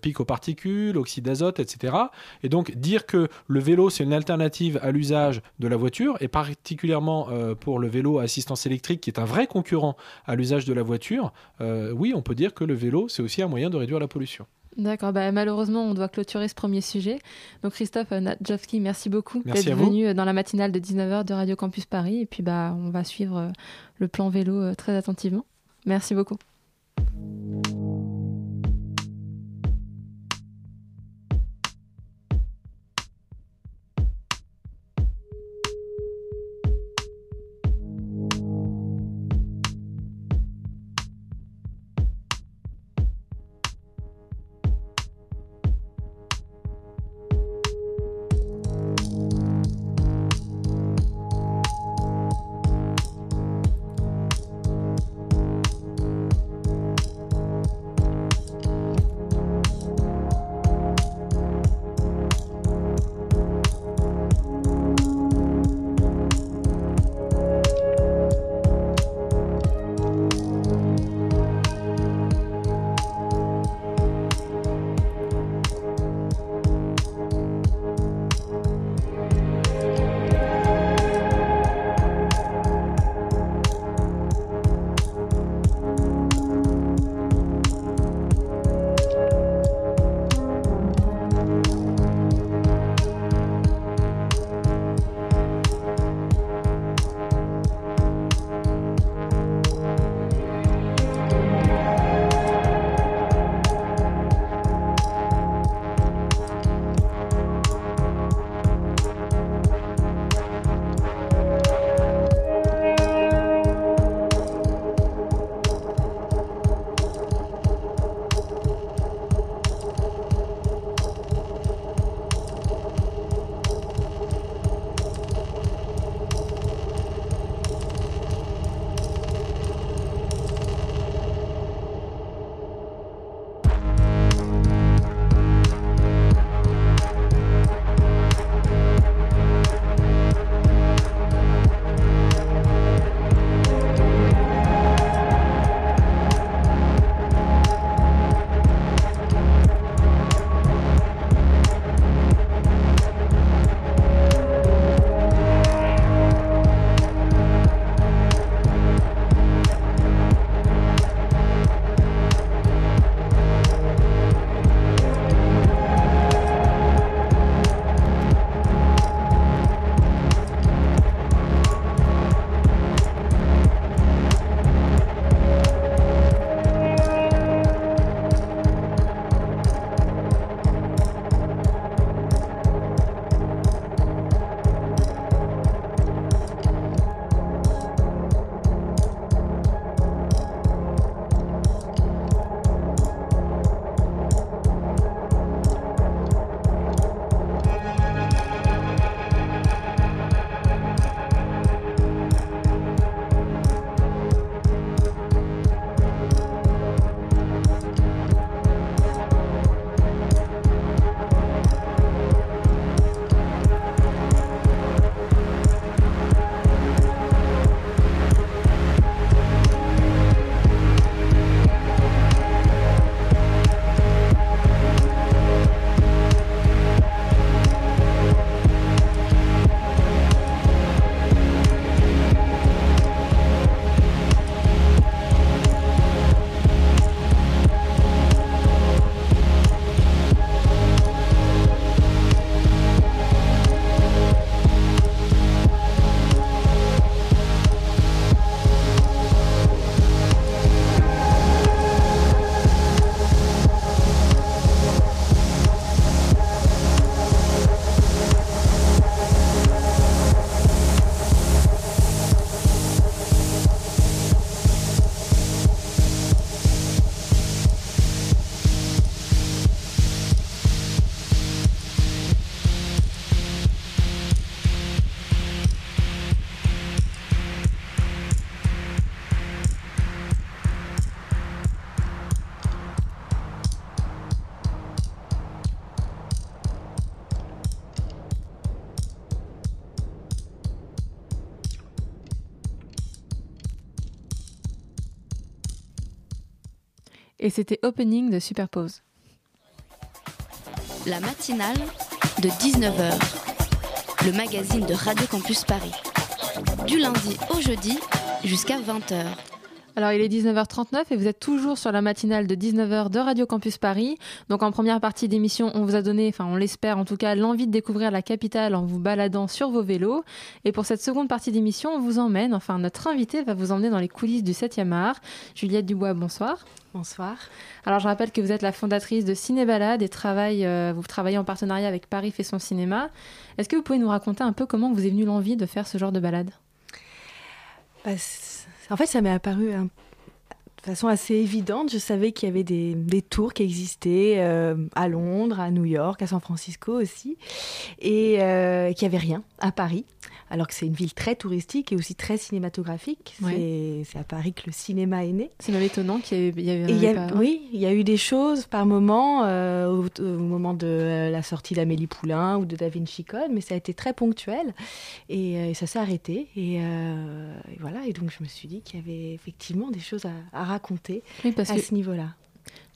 pics aux particules, oxyde d'azote, etc. Et donc dire que le vélo c'est une alternative à l'usage de la voiture, et particulièrement pour le vélo à assistance électrique qui est un vrai concurrent à l'usage de la voiture, oui, on peut dire que le vélo c'est aussi un moyen de réduire la pollution. D'accord, bah, malheureusement, on doit clôturer ce premier sujet. Donc, Christophe euh, Nadjovski, merci beaucoup d'être venu euh, dans la matinale de 19h de Radio Campus Paris. Et puis, bah, on va suivre euh, le plan vélo très attentivement. Merci beaucoup. Et c'était Opening de Superpose. La matinale de 19h, le magazine de Radio Campus Paris. Du lundi au jeudi jusqu'à 20h. Alors il est 19h39 et vous êtes toujours sur la matinale de 19h de Radio Campus Paris. Donc en première partie d'émission, on vous a donné, enfin on l'espère en tout cas, l'envie de découvrir la capitale en vous baladant sur vos vélos. Et pour cette seconde partie d'émission, on vous emmène, enfin notre invité va vous emmener dans les coulisses du 7e art. Juliette Dubois, bonsoir. Bonsoir. Alors je rappelle que vous êtes la fondatrice de Ciné Balade et travaille, euh, vous travaillez en partenariat avec Paris fait son cinéma. Est-ce que vous pouvez nous raconter un peu comment vous est venue l'envie de faire ce genre de balade? Bah, en fait, ça m'est apparu un, de façon assez évidente. Je savais qu'il y avait des, des tours qui existaient euh, à Londres, à New York, à San Francisco aussi, et euh, qu'il n'y avait rien à Paris. Alors que c'est une ville très touristique et aussi très cinématographique. Ouais. C'est à Paris que le cinéma est né. C'est même étonnant qu'il y ait, y avait y pas- oui, il y a eu des choses par moment, euh, au, au moment de euh, la sortie d'Amélie Poulain ou de Da Vinci Code, mais ça a été très ponctuel et, euh, et ça s'est arrêté. Et, euh, et voilà, et donc je me suis dit qu'il y avait effectivement des choses à, à raconter Oui, parce à que, ce niveau-là.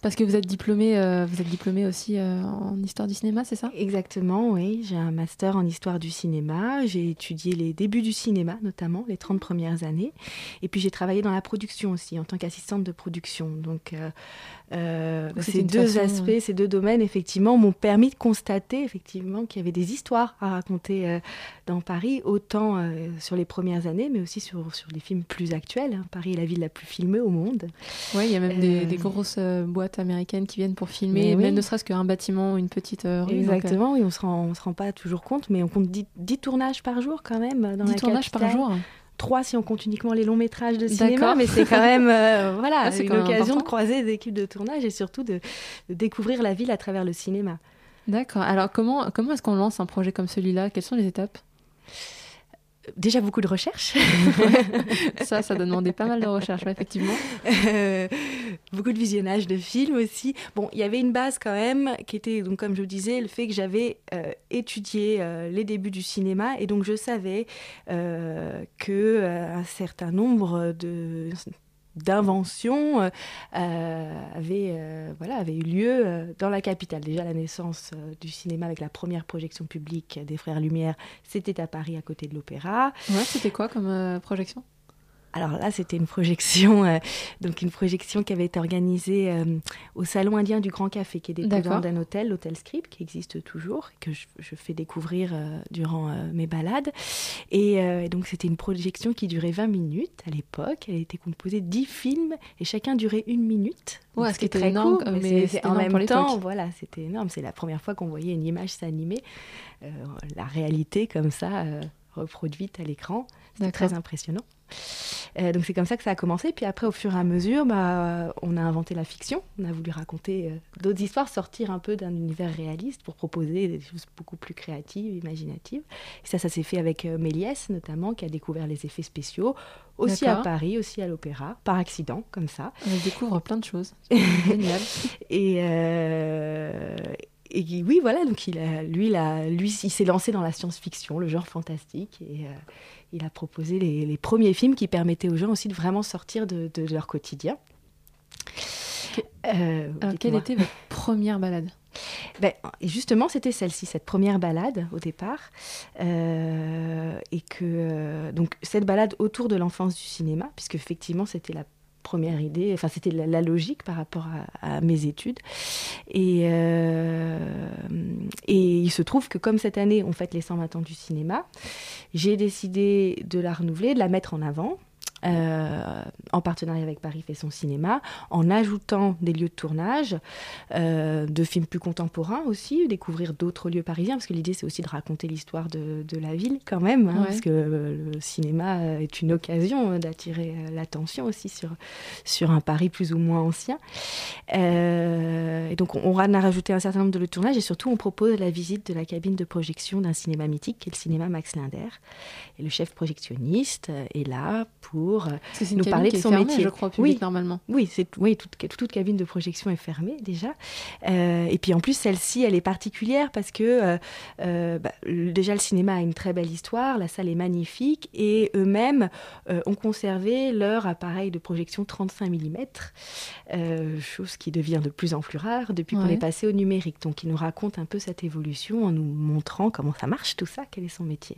Parce que vous êtes diplômé, euh, vous êtes diplômé aussi euh, en histoire du cinéma, c'est ça? Exactement, oui. J'ai un master en histoire du cinéma. J'ai étudié les débuts du cinéma, notamment les 30 premières années. Et puis j'ai travaillé dans la production aussi, en tant qu'assistante de production. Donc euh, ces deux façon, aspects, euh, ces deux domaines, effectivement, m'ont permis de constater effectivement qu'il y avait des histoires à raconter euh, dans Paris, autant euh, sur les premières années, mais aussi sur, sur les films plus actuels. hein. Paris est la ville la plus filmée au monde. Oui, il y a même des, des grosses boîtes américaines qui viennent pour filmer, oui. même ne serait-ce qu'un bâtiment, une petite rue. donc, Exactement, oui, on on se rend pas toujours compte, mais on compte 10, 10 tournages par jour quand même dans 10 la tournages par jour. Trois si on compte uniquement les longs métrages de cinéma, mais c'est quand même euh, voilà, Ah, une occasion de croiser des équipes de tournage et surtout de, de découvrir la ville à travers le cinéma. D'accord. Alors comment, comment est-ce qu'on lance un projet comme celui-là? Quelles sont les étapes? Déjà beaucoup de recherches, Ça, ça doit demander pas mal de recherche, ouais, effectivement. Euh, beaucoup de visionnage de films aussi. Bon, il y avait une base quand même qui était, donc comme je vous disais, le fait que j'avais euh, étudié euh, les débuts du cinéma et donc je savais que un certain nombre de d'inventions euh, euh, avaient, euh, voilà, avaient eu lieu dans la capitale. Déjà, la naissance du cinéma avec la première projection publique des Frères Lumière, c'était à Paris, à côté de l'Opéra. Ouais, c'était quoi comme projection? Alors là, c'était une projection, euh, donc une projection qui avait été organisée euh, au Salon indien du Grand Café, qui est dépendant d'un hôtel, l'hôtel Script, qui existe toujours, que je, je fais découvrir euh, durant mes balades. Et donc, c'était une projection qui durait 20 minutes à l'époque. Elle était composée de 10 films et chacun durait une minute. Ouais, ce qui c'était était énorme, court, mais en même temps, voilà, c'était énorme. C'est la première fois qu'on voyait une image s'animer, la réalité comme ça, reproduite à l'écran. C'était très impressionnant. Euh, donc c'est comme ça que ça a commencé. Puis après, au fur et à mesure, bah, on a inventé la fiction. On a voulu raconter euh, d'autres histoires, sortir un peu d'un univers réaliste pour proposer des choses beaucoup plus créatives, imaginatives. Et ça, ça s'est fait avec euh, Méliès notamment, qui a découvert les effets spéciaux, aussi à. Paris, aussi à l'opéra, par accident, comme ça. On découvre plein de choses. Génial. Et, euh, oui, voilà, donc il a, lui, il, a- lui, il s'est lancé dans la science-fiction, le genre fantastique, et euh, il a proposé les, les premiers films qui permettaient aux gens aussi de vraiment sortir de, de leur quotidien. Euh, Alors, quelle était votre première balade Ben, justement, c'était celle-ci, cette première balade au départ. Euh, et que, euh, donc, cette balade autour de l'enfance du cinéma, puisque effectivement, c'était la première idée, enfin, c'était la, la logique par rapport à, mes études. Et, euh, et il se trouve que, comme cette année, on fête les 120 ans du cinéma, j'ai décidé de la renouveler, de la mettre en avant. Euh, en partenariat avec Paris fait son cinéma, en ajoutant des lieux de tournage, euh, de films plus contemporains aussi, découvrir d'autres lieux parisiens, parce que l'idée c'est aussi de raconter l'histoire de, de la ville quand même, hein, Ouais. parce que euh, le cinéma est une occasion d'attirer l'attention aussi sur, sur un Paris plus ou moins ancien. Euh, et donc on, on a rajouté un certain nombre de lieux de tournage et surtout on propose la visite de la cabine de projection d'un cinéma mythique qui est le cinéma Max Linder. Et le chef projectionniste est là pour pour euh, nous parler de son fermée, métier. je crois, public Oui. normalement. Oui, c'est oui, toute, toute cabine de projection est fermée déjà. Euh, et puis en plus, celle-ci, elle est particulière parce que euh, bah, déjà le cinéma a une très belle histoire, la salle est magnifique et eux-mêmes euh, ont conservé leur appareil de projection 35 mm, chose qui devient de plus en plus rare depuis qu'on est passé au numérique. Donc, il nous raconte un peu cette évolution en nous montrant comment ça marche tout ça, quel est son métier.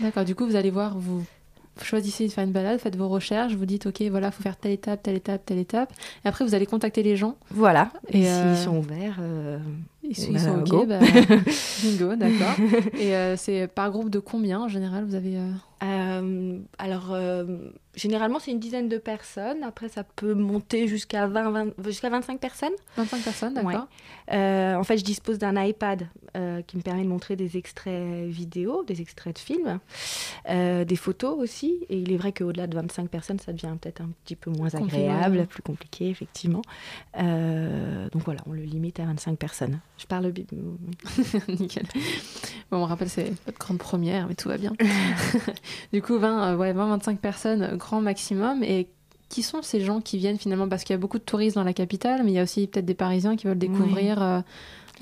D'accord, du coup, vous allez voir, vous choisissez de faire une balade, faites vos recherches, vous dites, ok, voilà, faut faire telle étape, telle étape, telle étape. Et après, vous allez contacter les gens. Voilà. Et, Et, s'ils euh, sont ouverts, euh, Ils, bah, ils sont ok, go. bah, bingo, d'accord. Et euh, c'est par groupe de combien en général Vous avez. euh, Euh, alors, euh, généralement, c'est une dizaine de personnes. Après, ça peut monter jusqu'à 20, 20 jusqu'à 25 personnes. 25 personnes, d'accord. Ouais. Euh, en fait, je dispose d'un iPad euh, qui me permet de montrer des extraits vidéo, des extraits de films, euh, des photos aussi. Et il est vrai qu'au-delà de 25 personnes, ça devient peut-être un petit peu moins agréable, plus compliqué, effectivement. Euh, donc voilà, on le limite à 25 personnes. Je parle... bi- Nickel. Bon, on rappelle, c'est votre grande première, mais tout va bien. du coup, 20, euh, ouais, 20-25 personnes, euh, grand maximum. Et qui sont ces gens qui viennent finalement? Parce qu'il y a beaucoup de touristes dans la capitale, mais il y a aussi peut-être des Parisiens qui veulent découvrir euh,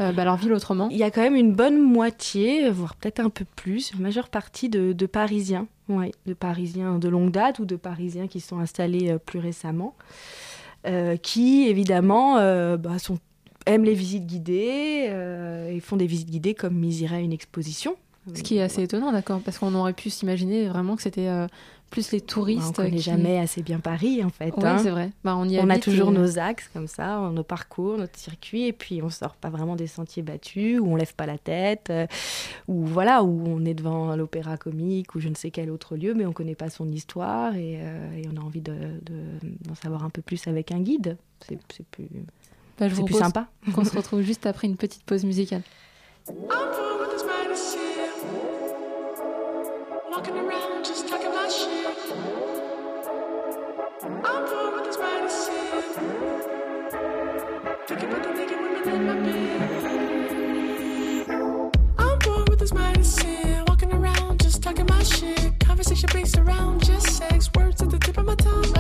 euh, bah, leur ville autrement. Il y a quand même une bonne moitié, voire peut-être un peu plus, une majeure partie de, de Parisiens, ouais, de Parisiens de longue date ou de Parisiens qui sont installés euh, plus récemment, euh, qui évidemment bah, sont, aiment les visites guidées euh, et font des visites guidées comme ils iraient à une exposition. Ce qui est assez étonnant, d'accord Parce qu'on aurait pu s'imaginer vraiment que c'était euh, plus les touristes. Bah, on connaît qui- jamais assez bien Paris en fait. Ouais, hein. c'est vrai. Bah, on y On a toujours et- nos axes comme ça, nos parcours, notre circuit, et puis on sort pas vraiment des sentiers battus, où on lève pas la tête, euh, ou voilà, où on est devant l'opéra comique ou je ne sais quel autre lieu, mais on connaît pas son histoire et, euh, et on a envie de- de- d'en savoir un peu plus avec un guide. C'est plus, Bah, je c'est vous plus sympa. Qu'on se retrouve juste après une petite pause musicale. Walking around just talking my shit. I'm bored with this medicine. Thinking about the naked women in my bed. I'm bored with this medicine. Walking around just talking my shit. Conversation based around just sex. Words at the tip of my tongue.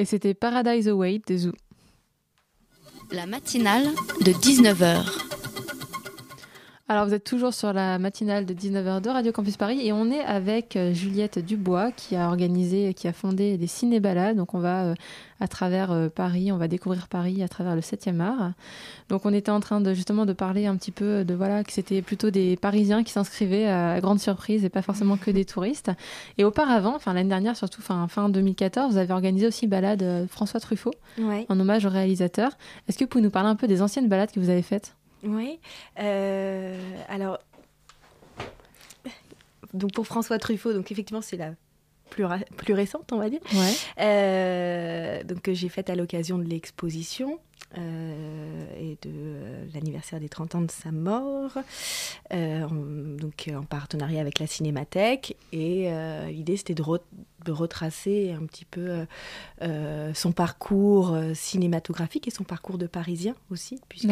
Et c'était Paradise Away de Zoo. La matinale de 19h. Alors vous êtes toujours sur la matinale de 19h de Radio Campus Paris et on est avec euh, Juliette Dubois qui a organisé, qui a fondé des ciné-balades. Donc on va euh, à travers euh, Paris, on va découvrir Paris à travers le 7e art. Donc on était en train de justement de parler un petit peu de voilà que c'était plutôt des Parisiens qui s'inscrivaient à grande surprise et pas forcément que des touristes. Et auparavant, enfin l'année dernière surtout, fin, fin 2014, vous avez organisé aussi balade François Truffaut Ouais. en hommage au réalisateur. Est-ce que vous pouvez nous parler un peu des anciennes balades que vous avez faites? Oui. euh, alors, donc pour François Truffaut, donc effectivement, c'est la plus, récente, on va dire. Ouais. Euh, donc que j'ai faite à l'occasion de l'exposition euh, et de euh, l'anniversaire des 30 ans de sa mort, euh, en- donc euh, en partenariat avec la Cinémathèque. Et euh, l'idée c'était de, re- de retracer un petit peu euh, euh, son parcours euh, cinématographique et son parcours de Parisien aussi, puisque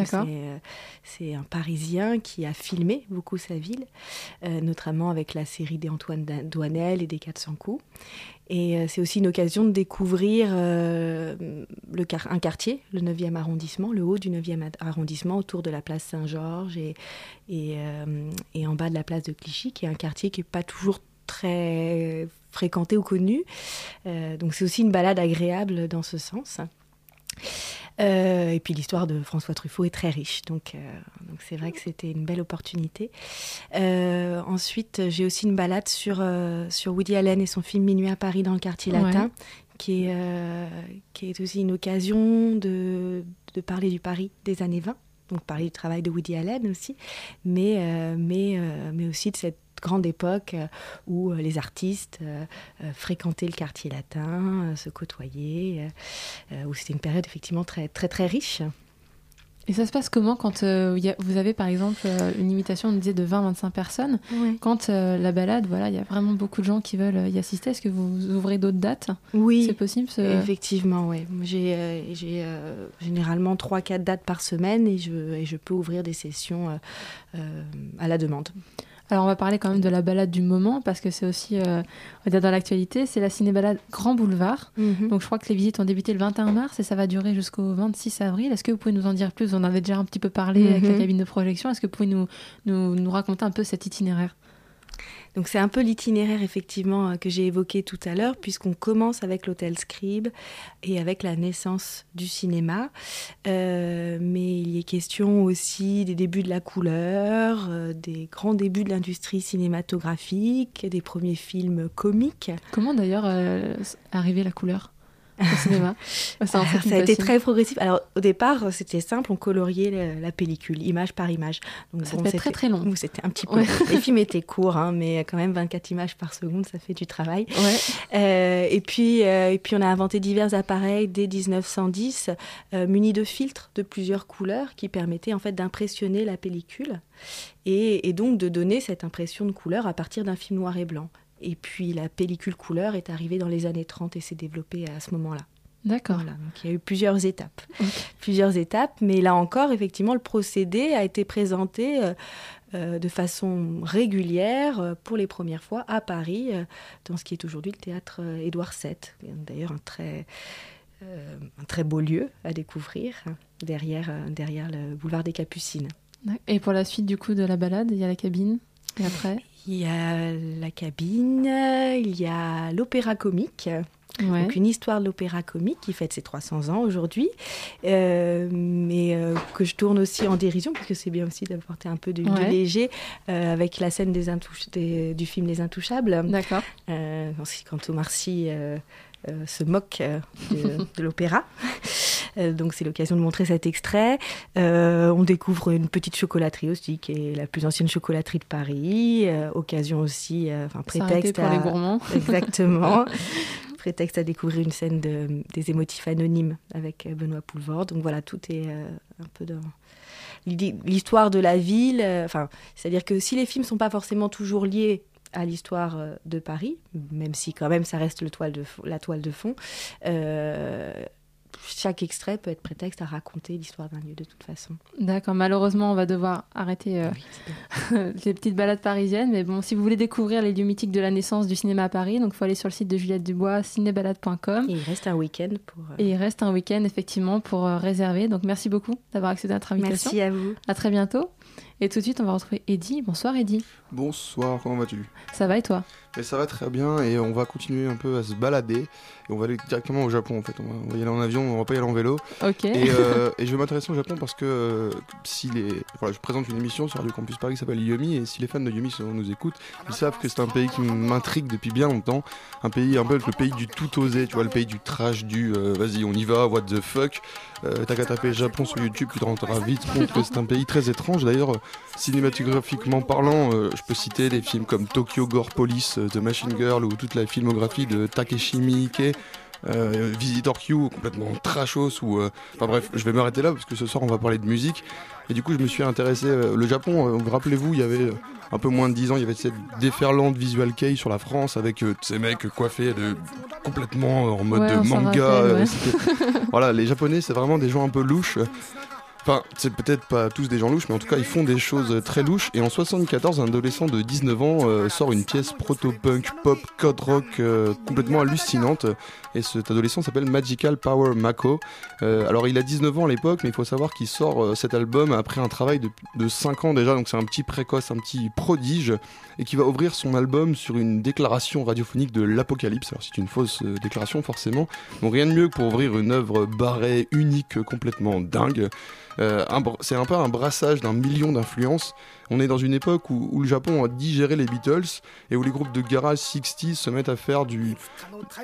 c'est euh, un Parisien qui a filmé beaucoup sa ville, euh, notamment avec la série des Antoine Douanel et des 400 coups. Et euh, c'est aussi une occasion de découvrir euh, un quartier, le 9e arrondissement, le haut du 9e ad- arrondissement, autour de la place Saint-Georges euh, et en bas de la place de Clichy, qui est un quartier qui n'est pas toujours très fréquenté ou connu. Donc c'est aussi une balade agréable dans ce sens. Euh, et puis l'histoire de François Truffaut est très riche, donc euh, donc c'est vrai que c'était une belle opportunité. Euh, ensuite, j'ai aussi une balade sur, sur Woody Allen et son film Minuit à Paris dans le quartier Ouais. latin, qui, est, qui est aussi une occasion de, de parler du Paris des années 20, donc parler du travail de Woody Allen aussi, mais, euh, mais, euh, mais aussi de cette grande époque euh, où euh, les artistes euh, fréquentaient le quartier latin, se côtoyaient, où c'était une période effectivement très très très riche. Et ça se passe comment quand euh, a- vous avez par exemple euh, une invitation, on disait de 20-25 personnes Quand euh, la balade, voilà, il y a vraiment beaucoup de gens qui veulent y assister. Est-ce que vous ouvrez d'autres dates? Oui, C'est possible ce- Effectivement, oui. J'ai généralement 3-4 dates par semaine et je, et je peux ouvrir des sessions à la demande. Alors on va parler quand même de la balade du moment parce que c'est aussi, euh, on va dire dans l'actualité, c'est la ciné-balade Grand Boulevard. Mhm. Donc je crois que les visites ont débuté le 21 mars et ça va durer jusqu'au 26 avril. Est-ce que vous pouvez nous en dire plus? Vous en avez déjà un petit peu parlé avec la Mhm. cabine de projection. Est-ce que vous pouvez nous, nous, nous raconter un peu cet itinéraire? Donc c'est un peu l'itinéraire effectivement euh, que j'ai évoqué tout à l'heure, puisqu'on commence avec l'hôtel Scribe et avec la naissance du cinéma. Euh, mais il y est question aussi des débuts de la couleur, euh, des grands débuts de l'industrie cinématographique, des premiers films comiques. Comment d'ailleurs arriver la couleur? Au cinéma Ça a été très progressif. Alors au départ, c'était simple, on coloriait la, la pellicule, image par image. Donc, Ça être très, très long. C'était un petit peu. Ouais. Les films étaient courts, hein, mais quand même 24 images par seconde, ça fait du travail. Ouais. Euh, et, puis, euh, et puis on a inventé divers appareils dès 1910, euh, munis de filtres de plusieurs couleurs qui permettaient en fait d'impressionner la pellicule et, et donc de donner cette impression de couleur à partir d'un film noir et blanc. Et puis la pellicule couleur est arrivée dans les années 30 et s'est développée à ce moment-là. D'accord. Voilà, donc il y a eu plusieurs étapes. Plusieurs étapes, mais là encore, effectivement, le procédé a été présenté euh, euh, de façon régulière euh, pour les premières fois à Paris, dans ce qui est aujourd'hui le théâtre Édouard VII. D'ailleurs, un très, euh, un très beau lieu à découvrir, hein, derrière, euh, derrière le boulevard des Capucines. Et pour la suite du coup de la balade, il y a la cabine. Et après? Il y a la cabine, il y a l'opéra comique. Ouais. Donc une histoire de l'opéra comique qui fête ses 300 ans aujourd'hui, euh, mais euh, que je tourne aussi en dérision, parce que c'est bien aussi d'apporter un peu de, de Ouais. léger euh, avec la scène des des- du film Les Intouchables. D'accord. Euh, quand Omar Sy euh, se moque euh, de, de l'opéra. Euh, donc c'est l'occasion de montrer cet extrait. On découvre une petite chocolaterie aussi, qui est la plus ancienne chocolaterie de Paris. Occasion aussi, enfin prétexte pour à... les gourmands. Exactement. prétexte à découvrir une scène de, des émotifs anonymes avec Benoît Poulvord. Donc voilà, tout est un peu dans l'histoire de la ville. Enfin, c'est-à-dire que si les films sont pas forcément toujours liés à l'histoire euh, de Paris, même si quand même ça reste le toile de la toile de fond, euh, chaque extrait peut être prétexte à raconter l'histoire d'un lieu de toute façon. D'accord, malheureusement, on va devoir arrêter euh, les petites balades parisiennes. Mais bon, si vous voulez découvrir les lieux mythiques de la naissance du cinéma à Paris, donc il faut aller sur le site de Juliette Dubois, cinébalade.com. Et il reste un week-end pour. euh, Et il reste un week-end, effectivement, pour réserver. Donc merci beaucoup d'avoir accédé à notre invitation. Merci à vous. À très bientôt. Et tout de suite, on va retrouver Eddy. Bonsoir, Eddy. Bonsoir, comment vas-tu? Ça va et toi? Mais ça va très bien et on va continuer un peu à se balader et on va aller directement au Japon en fait. On va, on va y aller en avion, on va pas y aller en vélo. Ok. Et, euh, et je vais m'intéresser au Japon parce que euh, si les, voilà, je présente une émission sur Radio Campus Paris qui s'appelle Yumi et si les fans de Yumi nous écoutent, ils savent que c'est un pays qui m'intrigue depuis bien longtemps. Un pays un peu le pays du tout osé, tu vois, le pays du trash, du euh, vas-y on y va, what the fuck. T'as qu'à taper Japon sur YouTube, tu te rendras vite compte que c'est un pays très étrange. D'ailleurs, cinématographiquement parlant, je peux citer des films comme Tokyo Gore Police, euh, The Machine Girl ou toute la filmographie de Takeshi Miike. Euh, Visitor Q complètement trashos ou euh, enfin bref je vais m'arrêter là parce que ce soir on va parler de musique et du coup je me suis intéressé euh, le Japon rappelez-vous il y avait un peu moins de 10 ans il y avait cette déferlante visual kei sur la France avec ces mecs coiffés de complètement en mode Ouais, de manga rappelle, ouais. c'était- voilà les japonais c'est vraiment des gens un peu louches Enfin, c'est peut-être pas tous des gens louches, mais en tout cas, ils font des choses très louches. Et en 74, un adolescent de 19 ans euh, sort une pièce proto-punk, pop, code rock euh, complètement hallucinante. Et cet adolescent s'appelle Magical Power Mako. Euh, alors, il a 19 ans à l'époque, mais il faut savoir qu'il sort cet album après un travail de, de 5 ans déjà. Donc, c'est un petit précoce, un petit prodige. Et qui va ouvrir son album sur une déclaration radiophonique de l'apocalypse. Alors, c'est une fausse déclaration, forcément. Donc, rien de mieux que pour ouvrir une œuvre barrée, unique, complètement dingue. Euh, c'est un peu un brassage d'un million d'influences. On est dans une époque où, le Japon a digéré les Beatles et où les groupes de garage 60 se mettent à faire du,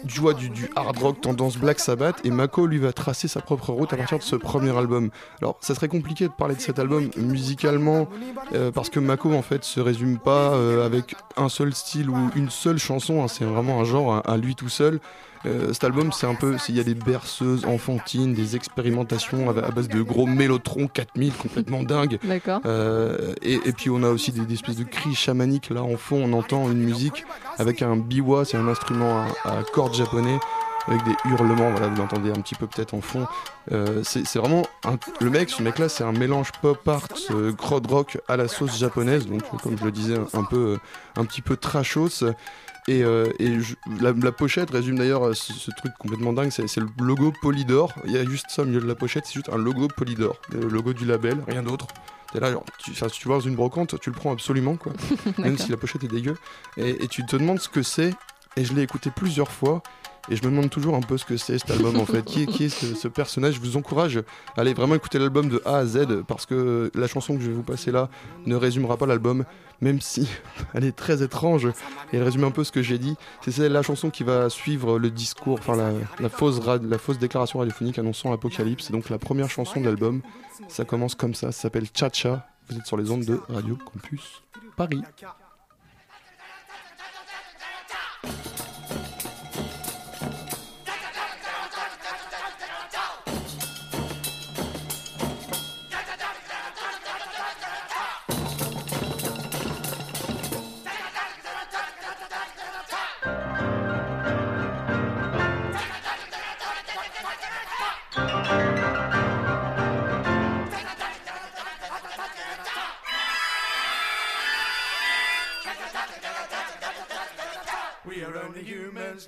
du, du, hard rock tendance Black Sabbath et Mako lui va tracer sa propre route à partir de ce premier album. Alors ça serait compliqué de parler de cet album musicalement euh, parce que Mako en fait se résume pas euh, avec un seul style ou une seule chanson, hein. c'est vraiment un genre à lui tout seul. Euh, cet album, c'est un peu, c'est- il y a des berceuses enfantines, des expérimentations à, à base de gros mélotrons 4000 complètement dingues. D'accord. Euh, et, et puis on a aussi des, des espèces de cris chamaniques. Là, en fond, on entend une musique avec un biwa, c'est un instrument à, à cordes japonais avec des hurlements. Voilà, vous l'entendez un petit peu peut-être en fond. Euh, c'est vraiment un- le mec, ce mec-là, c'est un mélange pop art, euh, crowd rock à la sauce japonaise. Donc, comme je le disais, un, peu, un petit peu trashos. Et, euh, et je- la, la pochette résume d'ailleurs euh, ce, ce truc complètement dingue, c'est le logo Polydor. Il y a juste ça au milieu de la pochette, c'est juste un logo Polydor, le logo du label, rien d'autre. T'es là, genre, tu, si tu vois dans une brocante, tu le prends absolument, quoi. Même si la pochette est dégueu. Et, et tu te demandes ce que c'est, et je l'ai écouté plusieurs fois. Et je me demande toujours un peu ce que c'est cet album en fait. Qui est, qui est ce, personnage? Je vous encourage à aller vraiment écouter l'album de A à Z parce que la chanson que je vais vous passer là ne résumera pas l'album, même si elle est très étrange et elle résume un peu ce que j'ai dit. C'est la chanson qui va suivre le discours, enfin la, fausse, la fausse déclaration radiophonique annonçant l'apocalypse. Donc la première chanson de l'album. Ça commence comme ça, ça s'appelle Cha Cha. Vous êtes sur les ondes de Radio Campus Paris.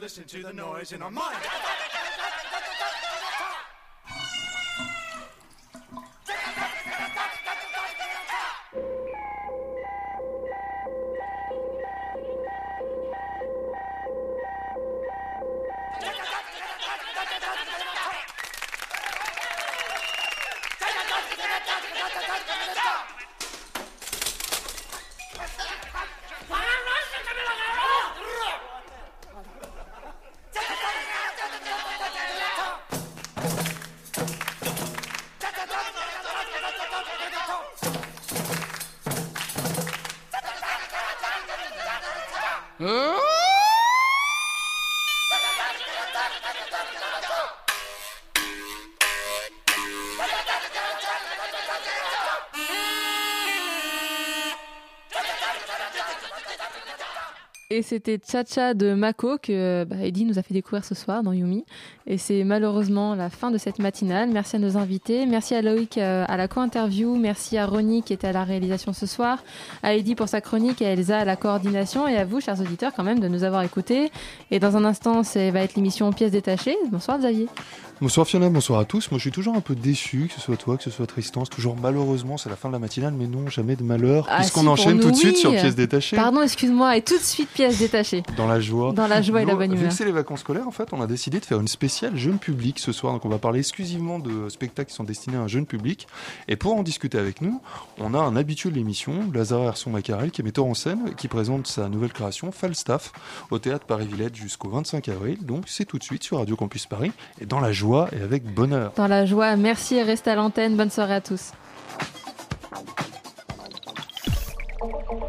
Listen to the noise in our mind. Et c'était Cha-Cha de Mako que bah, nous a fait découvrir ce soir dans Yumi. Et c'est malheureusement la fin de cette matinale. Merci à nos invités. Merci à Loïc euh, à la co-interview. Merci à Ronnie qui était à la réalisation ce soir. À Eddie pour sa chronique à Elsa à la coordination. Et à vous, chers auditeurs, quand même, de nous avoir écoutés. Et dans un instant, ça va être l'émission Pièces détachées. Bonsoir Xavier. Bonsoir Fiona, bonsoir à tous. Moi je suis toujours un peu déçu, que ce soit toi, que ce soit Tristan. C'est toujours malheureusement, c'est la fin de la matinale, mais non, jamais de malheur. Ah, Puisqu'on si, enchaîne nous, tout de suite sur pièces détachées. Pardon, excuse-moi. Et tout de suite, pièces détachées. Dans la joie. Dans la joie et la bonne Vu humeur. que c'est les vacances scolaires, en fait, on a décidé de faire une spéciale jeune public ce soir. Donc, on va parler exclusivement de spectacles qui sont destinés à un jeune public. Et pour en discuter avec nous, on a un habitué de l'émission, Lazare Herson Macarel, qui est metteur en scène, qui présente sa nouvelle création, Falstaff, au théâtre Paris-Villette jusqu'au 25 avril. Donc, c'est tout de suite sur Radio Campus Paris, et dans la joie et avec bonheur. Dans la joie. Merci et restez à l'antenne. Bonne soirée à tous. 20